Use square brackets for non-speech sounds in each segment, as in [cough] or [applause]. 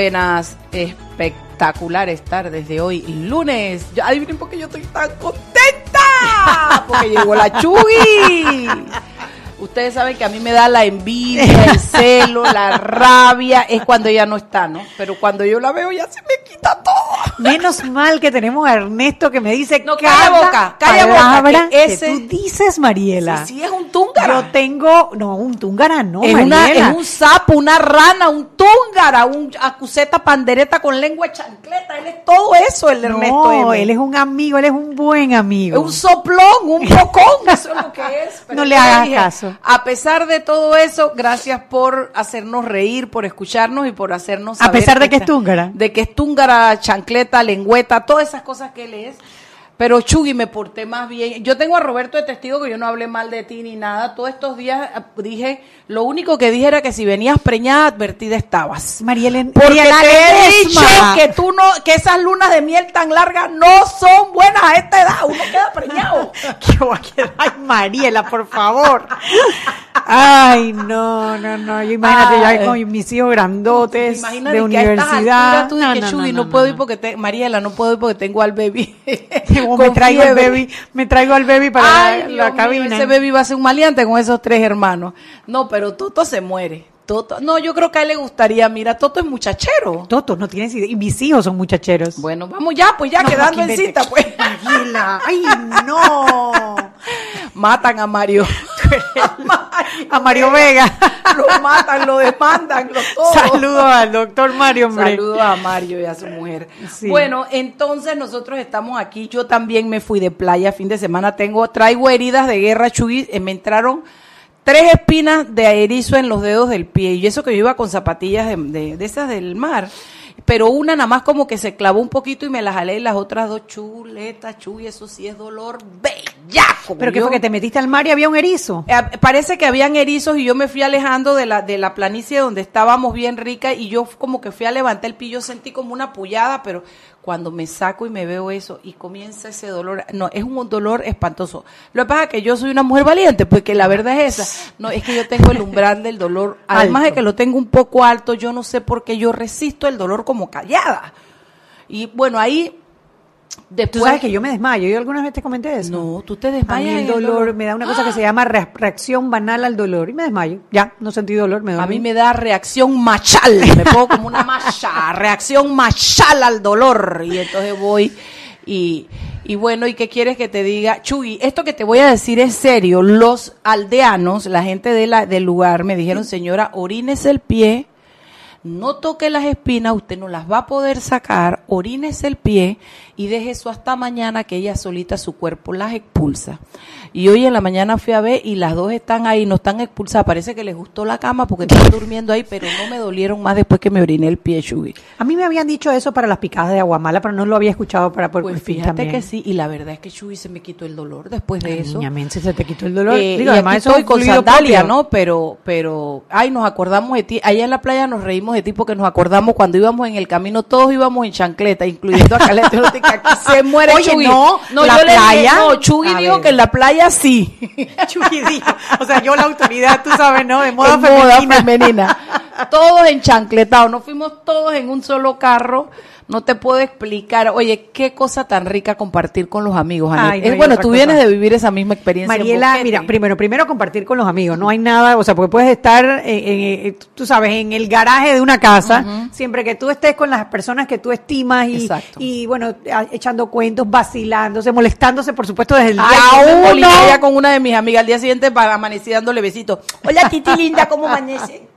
buenas, espectaculares tardes de hoy, lunes. Adivinen por qué yo estoy tan contenta. Porque llegó la Chugui. Ustedes saben que a mí me da la envidia, el [laughs] celo, la rabia, es cuando ella no está, ¿no? Pero cuando yo la veo ya se me quita todo. Menos mal que tenemos a Ernesto que me dice No, calla boca, calla boca, palabra que que ese- tú dices, Mariela. Sí, sí, es un túngara. Yo tengo, no, un túngara no, es, una, Mariela. es un sapo, una rana, un túngara, un acuseta pandereta con lengua de chancleta. Él es todo eso, el Ernesto. no, M. él es un amigo, él es un buen amigo. Es un soplón, un bocón, eso es lo que es. [laughs] No le hagas caso. A pesar de todo eso, gracias por hacernos reír, por escucharnos y por hacernos A saber pesar de que es está- túngara. De que es túngara, chancleta, lengüeta, todas esas cosas que él es. Pero Chugui, me porté más bien. Yo tengo a Roberto de testigo que yo no hablé mal de ti ni nada. Todos estos días eh, dije, lo único que dije era que si venías preñada, advertida estabas. Mariela, Porque Mariela te he dicho que tú no, que esas lunas de miel tan largas no son buenas a esta edad. Uno queda preñado. [laughs] Ay, Mariela, por favor. Ay, no, no, no. Yo imagínate Ay. ya con mis hijos grandotes Imagínate de que a estas universidad. alturas tú dices que Chuy, no, puedo ir porque te, Mariela, no puedo ir porque tengo al baby. [laughs] O me traigo fiebre. baby, me traigo al baby para Ay, la, Dios la mío, cabina. ese baby va a ser un maleante con esos tres hermanos. No, pero Toto se muere. Toto, no, yo creo que a él le gustaría, mira, Toto es muchachero. Toto, no tienes idea. Y mis hijos son muchacheros. Bueno, vamos ya, pues ya No, quedando en cita, pues. Ay, no. [laughs] Matan a Mario. A [laughs] Mario Vega. [laughs] lo matan, lo demandan, lo todo. Saludos al doctor Mario, hombre. Saludos a Mario y a su mujer. Sí. Bueno, entonces nosotros estamos aquí. Yo también me fui de playa fin de semana. Tengo, traigo heridas de guerra, Chuy. Eh, me entraron tres espinas de erizo en los dedos del pie. Y eso que yo iba con zapatillas de, de- de esas del mar. Pero una nada más como que se clavó un poquito y me la jalé y las otras dos chuletas, Chuy, eso sí es dolor bellaco. Pero que fue que te metiste al mar y había un erizo. eh, Parece que habían erizos y yo me fui alejando de la, de la planicie donde estábamos bien rica y yo como que fui a levantar el pie, yo sentí como una pullada, pero cuando me saco y me veo eso y comienza ese dolor, no, es un dolor espantoso. Lo que pasa es que yo soy una mujer valiente, porque la verdad es esa, no, es que yo tengo el umbral del dolor, [laughs] además de que lo tengo un poco alto, yo no sé por qué yo resisto el dolor como callada. Y bueno, ahí... Después, Tú sabes que yo me desmayo. Yo alguna vez te comenté eso. No, tú te A mí desmayas. el dolor me da una cosa que se llama re- reacción banal al dolor y me desmayo. Ya, no sentí dolor, me A mí me da reacción machal, me pongo como una macha, [laughs] reacción machal al dolor. Y entonces voy y, y bueno, ¿y qué quieres que te diga? Chuy, esto que te voy a decir es serio. Los aldeanos, la gente de la, del lugar, me dijeron, señora, orínese el pie, no toque las espinas, usted no las va a poder sacar, orínese el pie y deje eso hasta mañana que ella solita su cuerpo las expulsa. Y hoy en la mañana fui a ver y las dos están ahí, no están expulsadas, parece que les gustó la cama porque están [laughs] durmiendo ahí, pero no me dolieron más después que me oriné el pie, Shugi. A mí me habían dicho eso para las picadas de aguamala, pero no lo había escuchado para por Pues fíjate que sí, y la verdad es que Shugi se me quitó el dolor después de eso. Niña Mense, se te quitó el dolor. Eh, Digo, y además aquí eso estoy es con sandalia, propio. ¿no? Pero, pero, ay, nos acordamos de ti. Allá en la playa nos reímos de ti porque nos acordamos cuando íbamos en el camino, todos íbamos en chancleta, incluyendo a Caleta. Que aquí se muere Oye, Chugui. no, la yo le dije, no, Chugui dijo ver. que en la playa sí. [laughs] Chuy dijo, o sea, yo la autoridad, tú sabes, ¿no? De moda En moda femenina. femenina. todos enchankletados, nos fuimos todos en un solo carro. No te puedo explicar. Oye, qué cosa tan rica compartir con los amigos. Ay, no hay bueno, tú cosa. vienes de vivir esa misma experiencia. en Mariela, mira, primero, primero compartir con los amigos. No hay nada, o sea, porque puedes estar, eh, eh, eh, tú sabes, en el garaje de una casa, siempre que tú estés con las personas que tú estimas y, Exacto. y bueno, echando cuentos, vacilándose, molestándose, por supuesto, desde el día Ay, me uno. Ya con una de mis amigas al día siguiente para amanecer dándole besitos. Hola, Titi linda, ¿cómo amanece?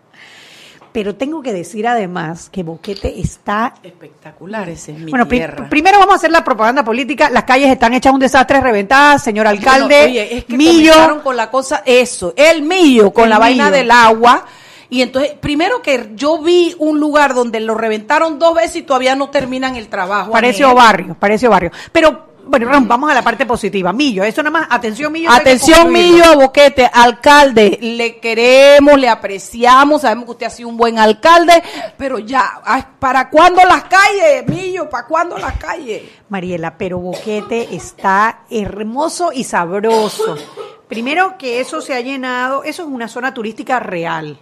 Pero tengo que decir además que Boquete está Espectacular, ese es mi Bueno, tierra. primero vamos a hacer la propaganda política. Las calles están hechas un desastre, reventadas, señor alcalde. Bueno, oye, es que Millo. con la cosa, eso, el millo, con El la vaina millo. del agua. Y entonces, primero que yo vi un lugar donde lo reventaron dos veces y todavía no terminan el trabajo. Pareció barrio, pareció barrio. Pero, bueno, vamos a la parte positiva. Millo, eso nada más, atención Millo. Atención. Millo a Boquete, alcalde, le queremos, le apreciamos, sabemos que usted ha sido un buen alcalde, pero ya, ay, ¿para cuándo las calles, Millo? ¿Para cuándo las calles? Mariela, pero Boquete está hermoso y sabroso. Primero que eso se ha llenado, eso es una zona turística real.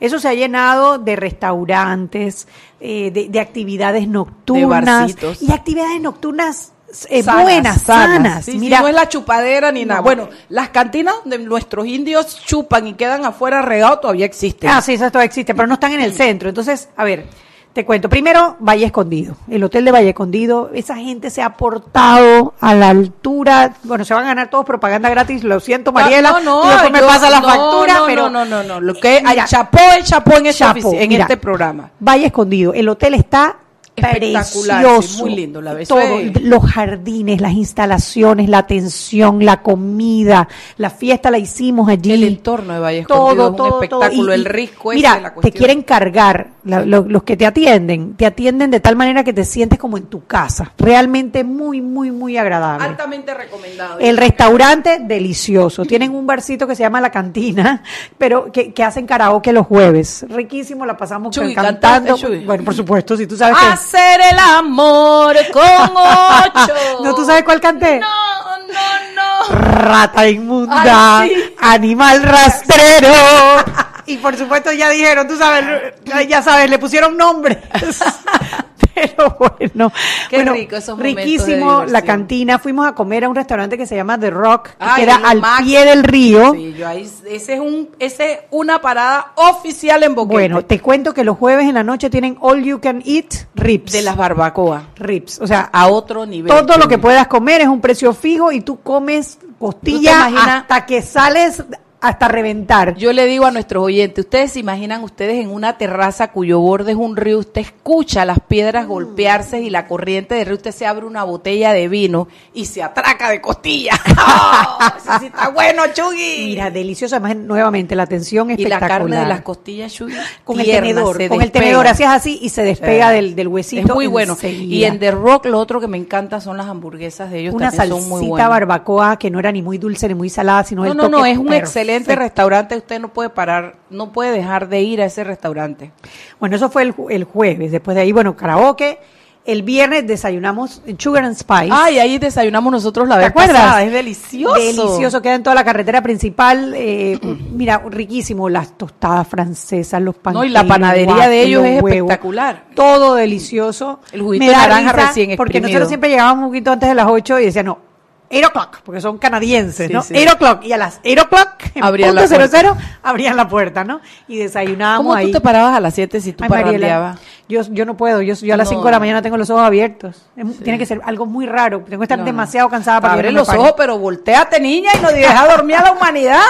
Eso se ha llenado de restaurantes, eh, de, de actividades nocturnas barcitos. y actividades nocturnas eh, Sanas, buenas, sanas. Sí, Mira, no es la chupadera ni nada. No. Bueno, las cantinas donde nuestros indios chupan y quedan afuera regados todavía existen. Ah, sí, eso todavía existe, pero no están en el centro. Entonces, a ver, te cuento. Primero, Valle Escondido. El hotel de Valle Escondido, esa gente se ha portado a la altura. Bueno, se van a ganar todos propaganda gratis. Lo siento, Mariela. No, no, después me yo- pasa la no, factura, no, pero. no, no, no, no. Lo que hay chapó, el chapó en, esta Chapo, en mira, este programa. Valle Escondido. El hotel está Espectacular, precioso. sí, muy lindo, la ves. Todo, Sí. los jardines, las instalaciones, la atención, la comida, la fiesta la hicimos allí. El entorno de Valle Escondido es un espectáculo, el risco ese Mira, de la te cuestión. quieren cargar, la- lo- los que te atienden, te atienden de tal manera que te sientes como en tu casa. Realmente muy, muy, muy agradable. Altamente recomendado. El restaurante, delicioso. Tienen un barcito que se llama La Cantina, pero que, que hacen karaoke los jueves. Riquísimo, la pasamos Chuy, cantando. ¿cantaste, Chuy? Bueno, por supuesto, si tú sabes que... Hacer el amor con [laughs] ocho. ¿No tú sabes cuál canté? No, no, no. Rata inmunda, Ay, sí. animal rastrero. Y por supuesto ya dijeron, tú sabes, ya sabes, le pusieron nombres. [laughs] Pero [laughs] bueno, Qué bueno, rico esos riquísimo la cantina. Fuimos a comer a un restaurante que se llama The Rock, Ay, que era al máximo. pie del río. Sí, yo ahí, ese es un, ese es una parada oficial en Boquete. Bueno, te cuento que los jueves en la noche tienen all you can eat ribs. de las barbacoas. ribs, o sea, A otro nivel. todo lo que puedas comer es un precio fijo y tú comes costilla imaginas? hasta que sales hasta reventar. Yo le digo a nuestros oyentes, ustedes se imaginan ustedes en una terraza cuyo borde es un río, usted escucha las Mm. piedras golpearse y la corriente del río, usted se abre una botella de vino y se atraca de costilla. [laughs] ¡Oh! Sí está bueno, Chugui. Mira, delicioso. Además, nuevamente, la atención y la espectacular. carne de las costillas, Chugui, con el tierna, tenedor, se con el tenedor, hacías así y se despega Sí. del, del huesito. Es muy bueno. Y en The Rock lo otro que me encanta son las hamburguesas de ellos una también son muy salsita buenas. barbacoa que no era ni muy dulce ni muy salada, sino No, el no, no, toque es un perfecto. Excelente restaurante, usted no puede parar, no puede dejar de ir a ese restaurante. Bueno, eso fue el, el jueves. Después de ahí, bueno, karaoke. El viernes desayunamos Sugar and Spice. Ay, ahí desayunamos nosotros la ¿Te vez acuerdas? pasada, es delicioso. Delicioso, queda en toda la carretera principal. eh, [clears throat] mira, riquísimo. Las tostadas francesas, los panes. No, y la panadería de ellos es espectacular. Todo delicioso. El juguito de naranja recién Porque exprimido. nosotros siempre llegábamos un poquito antes de las 8 y decían, no, 8 o'clock, porque son canadienses, Sí, ¿no? sí. 8 o'clock. Y a las 8 o'clock, Abrían punto la puerta. 00, abrían la puerta, ¿no? Y desayunábamos ¿Cómo ahí. tú te parabas a las 7 si tú parrandeabas? yo, yo no puedo, yo, yo a las No. 5 de la mañana tengo los ojos abiertos. Es- Tiene que ser algo muy raro, tengo que estar No, demasiado cansada para Abre no los pare. ojos, pero volteate, niña, y no deja dormir a la humanidad.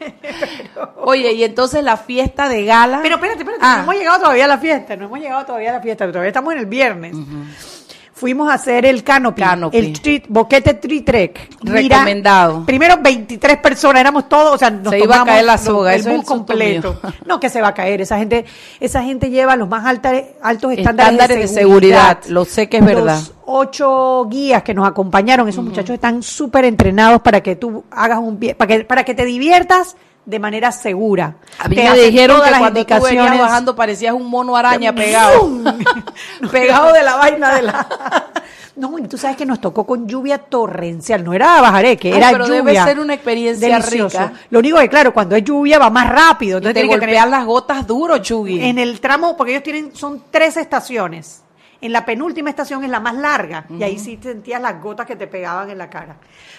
[laughs] Oye, y entonces la fiesta de gala. Pero espérate, espérate, Ah. no hemos llegado todavía a la fiesta, no hemos llegado todavía a la fiesta, todavía estamos en el viernes. Fuimos a hacer el canopy, Canopy. el tree- boquete tree trek. Recomendado. primero 23 personas, éramos todos, o sea, nos Se iba a caer la soga, el eso es bus el susto completo. [laughs] No, que se va a caer, esa gente, esa gente lleva los más alta- altos estándares, Estándares de seguridad, lo sé que es verdad. Los ocho guías que nos acompañaron, esos muchachos están súper entrenados para que tú hagas un para que, para que te diviertas de manera segura. A mí Te me dijeron que las cuando tú venías bajando parecías un mono araña pegado. [laughs] [laughs] pegado de la vaina de la... [laughs] No, y tú sabes que nos tocó con lluvia torrencial, no era bajareque, Ay, era pero lluvia. debe ser una experiencia Delicioso. rica. Lo único que, claro, cuando es lluvia va más rápido. Y Entonces te tiene que tener- las gotas duro, Chugui. en el tramo, porque ellos tienen, son tres estaciones. En la penúltima estación es la más larga y ahí sí sentías las gotas que te pegaban en la cara.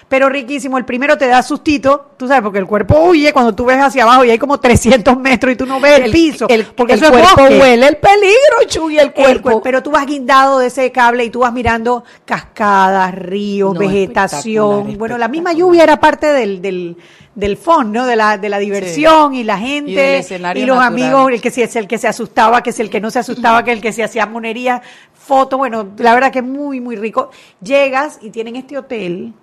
Pero riquísimo, el primero te da sustito, tú sabes, porque el cuerpo huye cuando tú ves hacia abajo y hay como 300 metros y tú no ves el, piso. El, porque el eso es cuerpo huele el peligro, Chugui, el cuerpo. cuer- pero tú vas guindado de ese cable y tú vas mirando cascadas, ríos, No, vegetación. espectacular, Bueno, la misma lluvia era parte del, del, del fun, ¿no? De la, de la diversión y la gente Y y los natural. amigos, el que sí es el que se asustaba, que es el que no se asustaba, que el que se hacía monería, foto, bueno, la verdad que es muy, muy rico. Llegas y tienen este hotel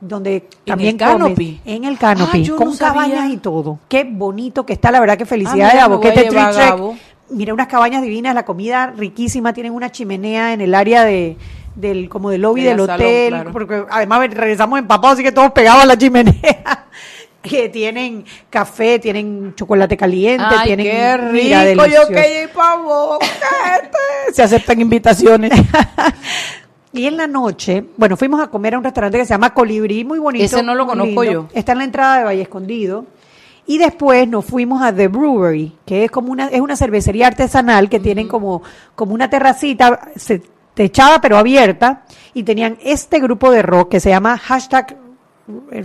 donde también el canopy? comes en el canopy Ah, con no sabía. cabañas y todo. Qué bonito que está, la verdad que felicidades Ah, a Boquete Tree Trek. Mira, unas cabañas divinas, la comida riquísima, tienen una chimenea en el área de del como del lobby De del salón, hotel, claro. porque además regresamos empapados, así que todos pegados a la chimenea. Que tienen café, tienen chocolate caliente, Ay, tienen qué rico, yo que ir pa' boca, este. Se aceptan invitaciones. [laughs] Y en la noche, bueno, fuimos a comer a un restaurante que se llama Colibrí, muy bonito. Ese no lo conozco lindo. yo. Está en la entrada de Valle Escondido. Y después nos fuimos a The Brewery, que es como una, es una cervecería artesanal que tienen como, como una terracita se, techada pero abierta y tenían este grupo de rock que se llama hashtag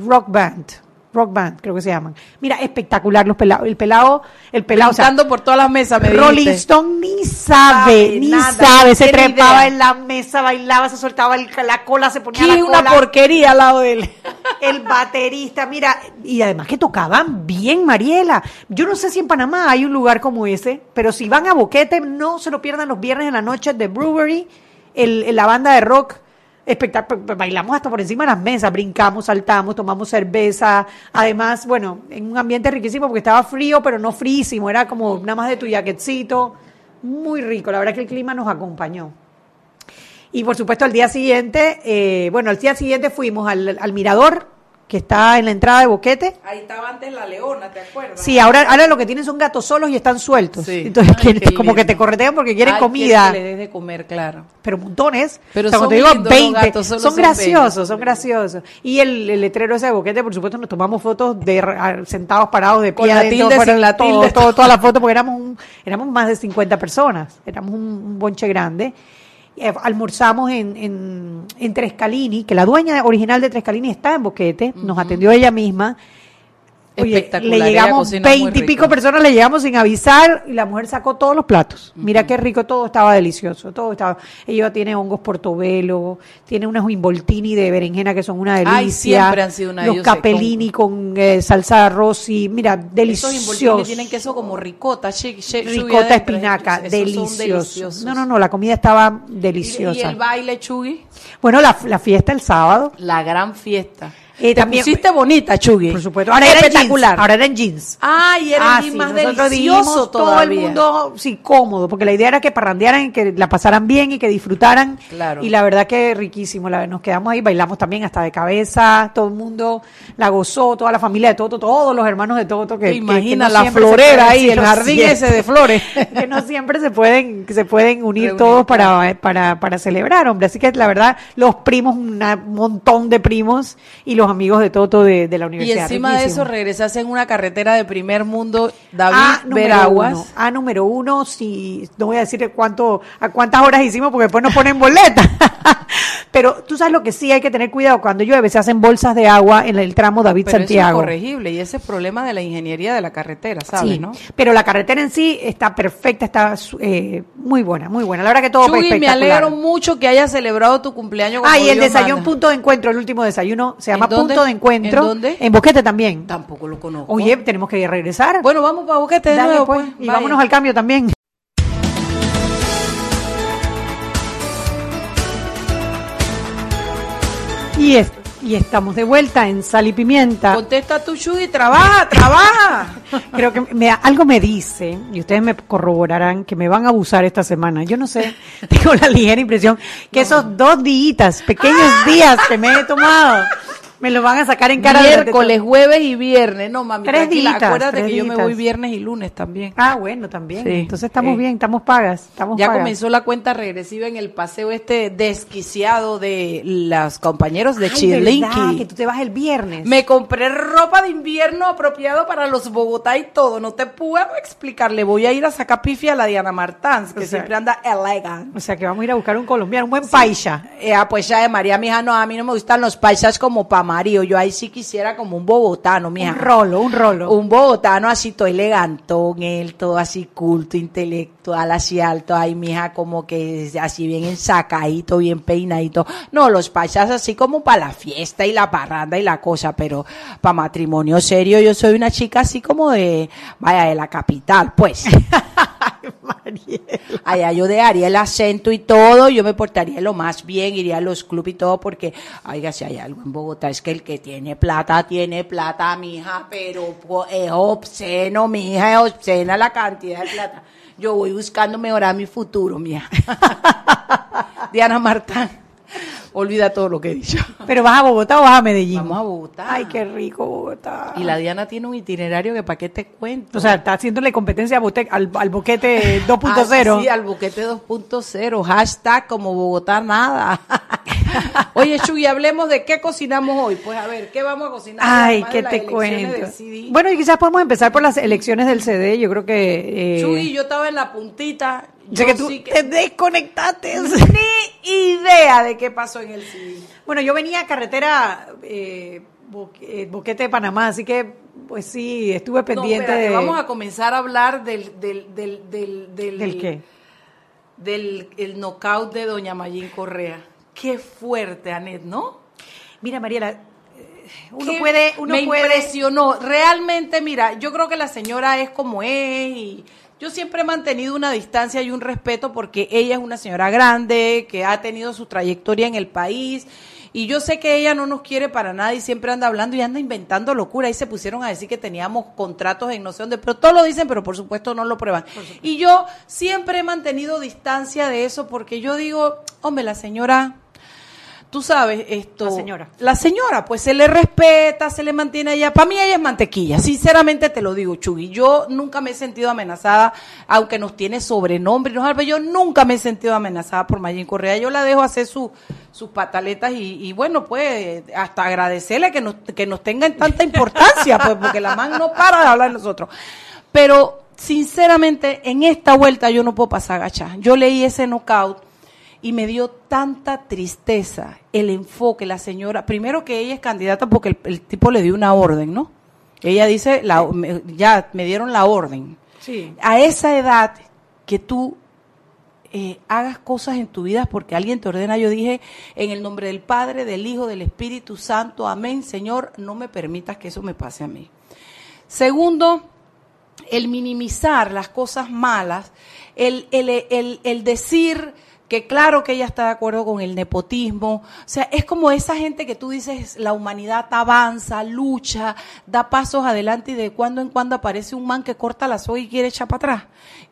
rock band. Rock Band, creo que se llaman. Mira, espectacular los pelados. El pelado, el pelado, o sea, Brincando por todas las mesas, me Rolling. Stone ni sabe, Sabe ni nada, sabe. Se trepaba idea. en la mesa, bailaba, se soltaba el- la cola, se ponía ¿Qué la una porquería al lado de él? [laughs] El baterista, mira, y además que tocaban bien, Mariela. Yo no sé si en Panamá hay un lugar como ese, pero si van a Boquete, no se lo pierdan los viernes en la noche de Brewery, el, el- la banda de rock. Espectac- bailamos hasta por encima de las mesas, brincamos, saltamos, tomamos cerveza. Además, bueno, en un ambiente riquísimo porque estaba frío, pero no frísimo, era como nada más de tu jaquetcito. Muy rico, la verdad que el clima nos acompañó. Y por supuesto, al día siguiente, eh, bueno, al día siguiente fuimos al, al mirador, que está en la entrada de Boquete. Ahí estaba antes la leona, ¿te acuerdas? Sí, ahora, ahora lo que tienen son gatos solos y están sueltos. Sí. Entonces, Ay, que- qué como que te corretean porque quieren Ay, comida. que le des de comer, claro. Pero montones. Pero O sea, son cuando digo lindos los 20, gatos, son, son graciosos, son graciosos. Y el, el letrero ese de boquete, por supuesto, nos tomamos fotos de sentados parados de pie la adentro, tilde, sin la todo, todo- todas las fotos, porque éramos, un- éramos más de 50 personas, éramos un, un bonche grande. Eh, almorzamos en, en, en Trescalini, que la dueña original de Trescalini está en Boquete, nos atendió ella misma. Oye, Espectacular, le llegamos cocina muy veinte y pico rico. personas, le llegamos sin avisar y la mujer sacó todos los platos. Mira qué rico, todo estaba delicioso, todo estaba. Ella tiene hongos portobelo, tiene unos involtini de berenjena que son una delicia. Ay, siempre han sido una, Los capellini con, eh, salsa de arroz y mira, Esos deliciosos. involtines tienen queso como ricota, Ricota, adentro. espinaca, Esos delicioso. No, no, no, la comida estaba ¿Y, deliciosa. y el baile, Chugui? Bueno, la, la fiesta el sábado. La gran fiesta. Eh, Te también- pusiste bonita, Chugui. Por supuesto. Ahora era en jeans. espectacular. Ahora era en jeans. Ay, era Ah, el sí, más delicioso dijimos, todo todavía. el mundo sí cómodo, porque la idea era que parrandearan y que la pasaran bien y que disfrutaran. Claro. Y la verdad que riquísimo, la, nos quedamos ahí, bailamos también hasta de cabeza, todo el mundo la gozó, toda la familia de Toto, todos los hermanos de Toto que Te que- no la florera ahí, el jardín ese de flores. [laughs] que no siempre se pueden, se pueden unir Reunir, todos para, para, para celebrar, hombre. Así que la verdad, los primos, un montón de primos y los amigos de Toto de, de la Y universidad. encima de eso regresaste en una carretera de primer mundo, David A número Veraguas. uno. A número uno, si no voy a decir cuánto, a cuántas horas hicimos porque después nos ponen boleta. [laughs] Pero tú sabes lo que sí hay que tener cuidado cuando llueve, se hacen bolsas de agua en el tramo David Pero Santiago. eso es corregible y ese es problema de la ingeniería de la carretera, ¿sabes, Sí, no? pero la carretera en sí está perfecta, está eh, muy buena, muy buena. La verdad que todo Chugui, me alegro mucho que hayas celebrado tu cumpleaños como Ah, y el Dios desayuno manda. punto de encuentro, el último desayuno, se llama punto de encuentro. ¿En dónde? En Boquete también. Tampoco lo conozco. Oye, tenemos que regresar. bueno, vamos para Boquete de Dale, nuevo, pues, pues. y vámonos al cambio también. Y, es- y estamos de vuelta en Sal y Pimienta. Contesta tu Chugui, trabaja, trabaja. [laughs] Creo que me, algo me dice, y ustedes me corroborarán, que me van a abusar esta semana. Yo no sé, [laughs] tengo la ligera impresión que esos dos días, pequeños días que me he tomado, me lo van a sacar en cara Miércoles, jueves y viernes. No, mami, Tres días, acuérdate tres que yo me voy viernes y lunes también. Ah, bueno, también. Sí. Entonces estamos Eh. bien, estamos pagas. Estamos Ya pagas. comenzó la cuenta regresiva en el paseo este desquiciado de los compañeros de Ay, Chilinqui. que tú te vas el viernes. Me compré ropa de invierno apropiado para los Bogotá y todo. No te puedo explicar. Le voy a ir a sacar pifia a la Diana Martans, que O sea- siempre anda elegant. O sea que vamos a ir a buscar un colombiano, un buen paisa. Eh, ah, pues ya de María, mija, no, a mí no me gustan los paisas como pa' Mario. Yo ahí sí quisiera como un bogotano, mija. Un rolo, un rolo. Un bogotano así todo elegantón, él todo así culto, intelectual, así alto, ay mija, como que así bien ensacadito, bien peinadito. No, los paisas así como para la fiesta y la parranda y la cosa, pero para matrimonio serio yo soy una chica así como de, vaya, de la capital, pues. [laughs] Allá yo dejaría el acento y todo, yo me portaría lo más bien, iría a los clubes y todo, porque, oiga, si hay algo en Bogotá, es que el que tiene plata, tiene plata, mija, pero es obsceno, mija, es obscena la cantidad de plata. Yo voy buscando mejorar mi futuro, mija. [laughs] Diana Marta, olvida todo lo que he dicho. [laughs] Pero vas a Bogotá o vas a Medellín. Vamos a Bogotá. Ay, qué rico Bogotá. Y la Diana tiene un itinerario que para qué te cuento. O sea, está haciéndole competencia a bote- al, al boquete [laughs] 2.0. Ah, sí, al buquete 2.0. Hashtag como Bogotá nada. [laughs] Oye, Chuy, hablemos de qué cocinamos hoy. Pues a ver, ¿qué vamos a cocinar? Ay, ¿qué te cuento? Bueno, y quizás podemos empezar por las elecciones del CD. Yo creo que. eh, Chuy, yo estaba en la puntita. Sé yo que tú sí que- te desconectaste. Ni idea de qué pasó en el CD. Bueno, yo venía a carretera eh, eh, Boquete de Panamá, así que, pues sí, estuve pendiente no, espérate, de. Vamos a comenzar a hablar del... ¿Del, del, del, del, ¿Del qué? Del el knockout de Doña Mayín Correa. Qué fuerte, Anet, ¿no? Mira, Mariela, eh, uno puede. Uno me puede impresionó. Realmente, mira, yo creo que la señora es como es y yo siempre he mantenido una distancia y un respeto porque ella es una señora grande, que ha tenido su trayectoria en el país. Y yo sé que ella no nos quiere para nada y siempre anda hablando y anda inventando locura. Y se pusieron a decir que teníamos contratos en no sé dónde, pero todo lo dicen, pero por supuesto no lo prueban. Y yo siempre he mantenido distancia de eso porque yo digo, hombre, la señora tú sabes, esto. La señora. La señora, pues se le respeta, se le mantiene ella. Para mí ella es mantequilla, sinceramente te lo digo, Chugui. Yo nunca me he sentido amenazada, aunque nos tiene sobrenombre, nos yo nunca me he sentido amenazada por Mayín Correa. Yo la dejo hacer su, sus pataletas y, y bueno, pues hasta agradecerle que nos, que nos tenga en tanta importancia, pues porque la man no para de hablar de nosotros. Pero sinceramente, en esta vuelta yo no puedo pasar agachada. Yo leí ese knockout y me dio tanta tristeza el enfoque, la señora, primero que ella es candidata porque el, el tipo le dio una orden, ¿no? Ella dice, la, me- ya me dieron la orden. Sí. A esa edad que tú eh, hagas cosas en tu vida porque alguien te ordena, yo dije, en el nombre del Padre, del Hijo, del Espíritu Santo, amén, Señor, no me permitas que eso me pase a mí. Segundo, el minimizar las cosas malas, el, el, el, el decir que claro que ella está de acuerdo con el nepotismo, o sea, es como esa gente que tú dices, la humanidad avanza, lucha, da pasos adelante y de cuando en cuando aparece un man que corta la soga y quiere echar para atrás.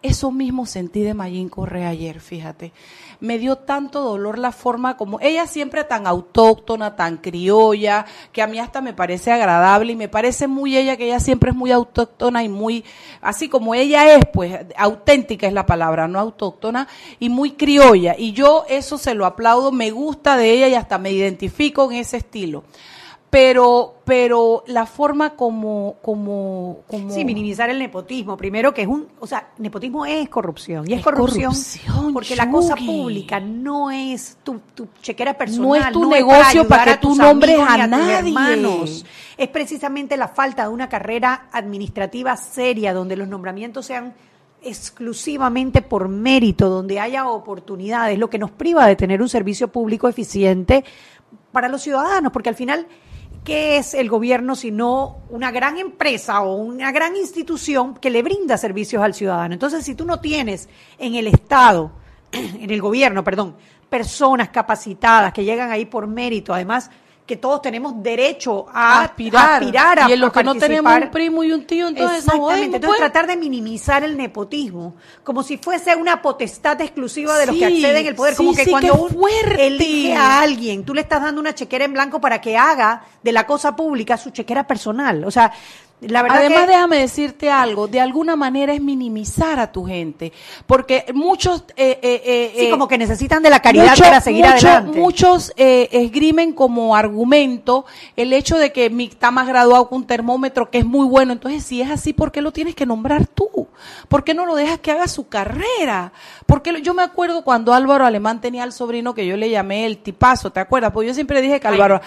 Eso mismo sentí de Mayín Correa ayer, fíjate. Me dio tanto dolor la forma como ella siempre tan autóctona, tan criolla, que a mí hasta me parece agradable y me parece muy ella que ella siempre es muy autóctona y muy así como ella es, pues auténtica es la palabra, no autóctona y muy criolla y yo eso se lo aplaudo, me gusta de ella y hasta me identifico en ese estilo. Pero pero la forma como como como Sí, minimizar el nepotismo. Primero que es un, o sea, nepotismo es corrupción. Y es, Es corrupción, corrupción, porque la cosa pública no es tu, tu chequera personal. No es tu para negocio ayudar para que a tus tú nombres a tus nadie. hermanos. Es precisamente la falta de una carrera administrativa seria donde los nombramientos sean exclusivamente por mérito, donde haya oportunidades, lo que nos priva de tener un servicio público eficiente para los ciudadanos, porque al final, ¿qué es el gobierno sino una gran empresa o una gran institución que le brinda servicios al ciudadano? Entonces, si tú no tienes en el Estado, [clears throat] en el gobierno, perdón, personas capacitadas que llegan ahí por mérito, además que todos tenemos derecho a aspirar, aspirar a y en los que no tenemos un primo y un tío, entonces no Exactamente. jodemos, Entonces pues. tratar de minimizar el nepotismo, como si fuese una potestad exclusiva de los que acceden al poder, sí, como que sí, cuando fuerte. elige a alguien, tú le estás dando una chequera en blanco para que haga de la cosa pública su chequera personal. O sea, la verdad Además, que déjame decirte algo, de alguna manera es minimizar a tu gente, porque muchos... eh, eh, eh, sí, eh, como que necesitan de la caridad mucho- para seguir mucho- adelante. Muchos eh, esgrimen como argumento el hecho de que mi está más graduado con un termómetro que es muy bueno. Entonces, si es así, ¿por qué lo tienes que nombrar tú? ¿Por qué no lo dejas que haga su carrera? Porque yo me acuerdo cuando Álvaro Alemán tenía al sobrino que yo le llamé el tipazo, ¿te acuerdas? Porque yo siempre dije que Álvaro,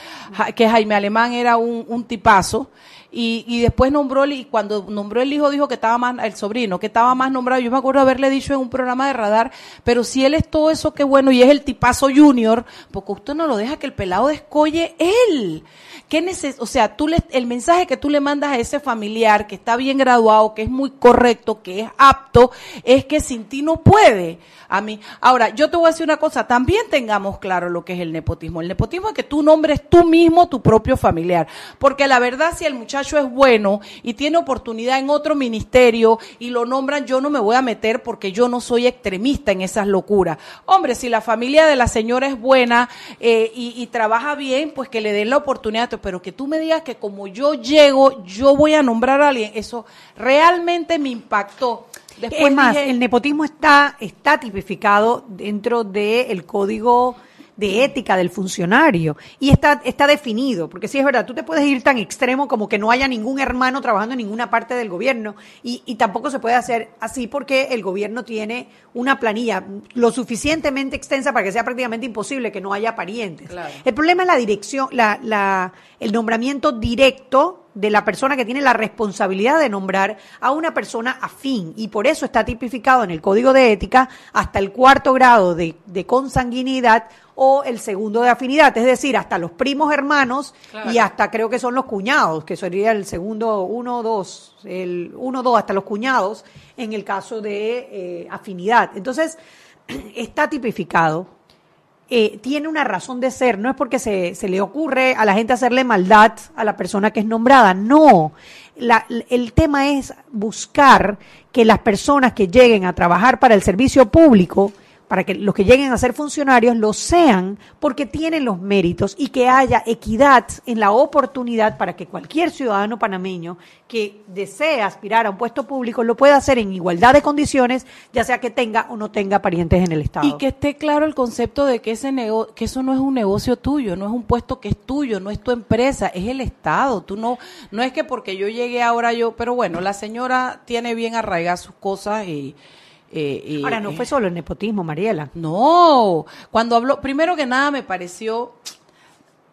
que Jaime Alemán era un, un tipazo. Y, y después nombró, y cuando nombró el hijo dijo que estaba más, el sobrino, que estaba más nombrado. Yo me acuerdo haberle dicho en un programa de radar, pero si él es todo eso, qué bueno, y es el tipazo junior, porque usted no lo deja que el pelado descolle él. ¿Qué neces o sea, tú le, el mensaje que tú le mandas a ese familiar que está bien graduado, que es muy correcto, que es apto, es que sin ti no puede. A mí. Ahora, yo te voy a decir una cosa, también tengamos claro lo que es el nepotismo. El nepotismo es que tú nombres tú mismo tu propio familiar. Porque la verdad, si el muchacho es bueno y tiene oportunidad en otro ministerio y lo nombran, yo no me voy a meter porque yo no soy extremista en esas locuras. Hombre, si la familia de la señora es buena eh, y, y trabaja bien, pues que le den la oportunidad. Pero que tú me digas que como yo llego, yo voy a nombrar a alguien, eso realmente me impactó. Después es más, dije, el nepotismo está, está tipificado dentro del código de ética del funcionario. Y está, está definido, porque sí es verdad, tú te puedes ir tan extremo como que no haya ningún hermano trabajando en ninguna parte del gobierno y, y tampoco se puede hacer así porque el gobierno tiene una planilla lo suficientemente extensa para que sea prácticamente imposible que no haya parientes. El problema es la dirección, la, la, el nombramiento directo de la persona que tiene la responsabilidad de nombrar a una persona afín y por eso está tipificado en el código de ética hasta el cuarto grado de, de consanguinidad o el segundo de afinidad, es decir, hasta los primos hermanos y hasta creo que son los cuñados, que sería el segundo uno, dos, el uno, dos, hasta los cuñados en el caso de eh, afinidad. Entonces, [clears throat] está tipificado eh, tiene una razón de ser, no es porque se, se, le ocurre a la gente hacerle maldad a la persona que es nombrada, no. La, el tema es buscar que las personas que lleguen a trabajar para el servicio público para que los que lleguen a ser funcionarios lo sean porque tienen los méritos y que haya equidad en la oportunidad para que cualquier ciudadano panameño que desee aspirar a un puesto público lo pueda hacer en igualdad de condiciones, ya sea que tenga o no tenga parientes en el Estado. Y que esté claro el concepto de que, ese que eso no es un negocio tuyo, no es un puesto que es tuyo, no es tu empresa, es el Estado. Tú no, no es que porque yo llegué ahora yo, pero bueno, la señora tiene bien arraigadas sus cosas y eh, Ahora, no fue solo el nepotismo, Mariela. No, cuando habló, primero que nada me pareció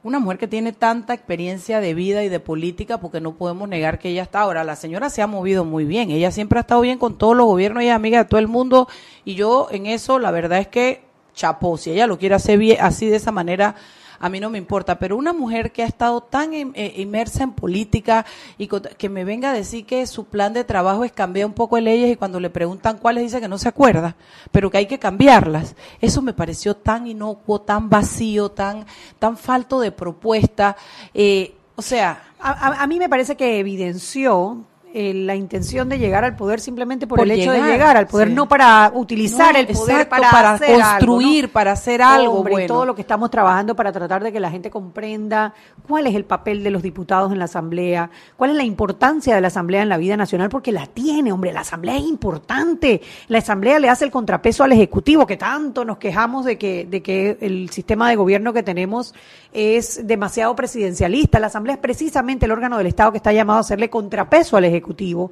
una mujer que tiene tanta experiencia de vida y de política, porque no podemos negar que ella está ahora. La señora se ha movido muy bien, ella siempre ha estado bien con todos los gobiernos, ella es amiga de todo el mundo, y yo en eso, la verdad es que chapó, si ella lo quiere hacer bien, así de esa manera, a mí no me importa, pero una mujer que ha estado tan eh, inmersa en política y que me venga a decir que su plan de trabajo es cambiar un poco de leyes y cuando le preguntan cuáles dice que no se acuerda, pero que hay que cambiarlas. Eso me pareció tan inocuo, tan vacío, tan, tan falto de propuesta. Eh, o sea, a, mí me parece que evidenció eh, la intención de llegar al poder simplemente por, el hecho de llegar al poder, no para utilizar el poder para, construir, para hacer algo bueno. todo lo que estamos trabajando para tratar de que la gente comprenda cuál es el papel de los diputados en la Asamblea, cuál es la importancia de la Asamblea en la vida nacional, porque la tiene, hombre, la Asamblea es importante. La Asamblea le hace el contrapeso al Ejecutivo, que tanto nos quejamos de que, de que el sistema de gobierno que tenemos es demasiado presidencialista. La Asamblea es precisamente el órgano del Estado que está llamado a hacerle contrapeso al Ejecutivo Ejecutivo.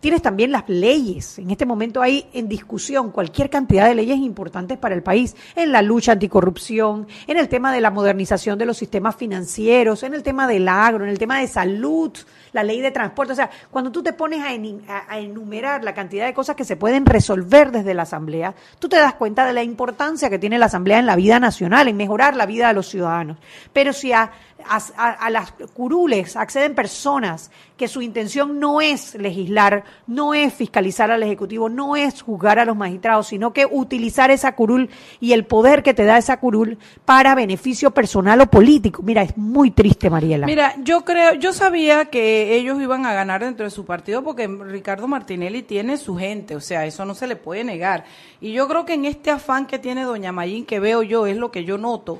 Tienes también las leyes. En este momento hay en discusión cualquier cantidad de leyes importantes para el país, en la lucha anticorrupción, en el tema de la modernización de los sistemas financieros, en el tema del agro, en el tema de salud, la ley de transporte. O sea, cuando tú te pones a, enumerar la cantidad de cosas que se pueden resolver desde la Asamblea, tú te das cuenta de la importancia que tiene la Asamblea en la vida nacional, en mejorar la vida de los ciudadanos. Pero si a, a las curules acceden personas que su intención no es legislar, no es fiscalizar al Ejecutivo, no es juzgar a los magistrados, sino que utilizar esa curul y el poder que te da esa curul para beneficio personal o político. Mira, es muy triste, Mariela. Mira, yo creo, yo sabía que ellos iban a ganar dentro de su partido porque Ricardo Martinelli tiene su gente, o sea, eso no se le puede negar. Y yo creo que en este afán que tiene doña Mayín, que veo yo, es lo que yo noto,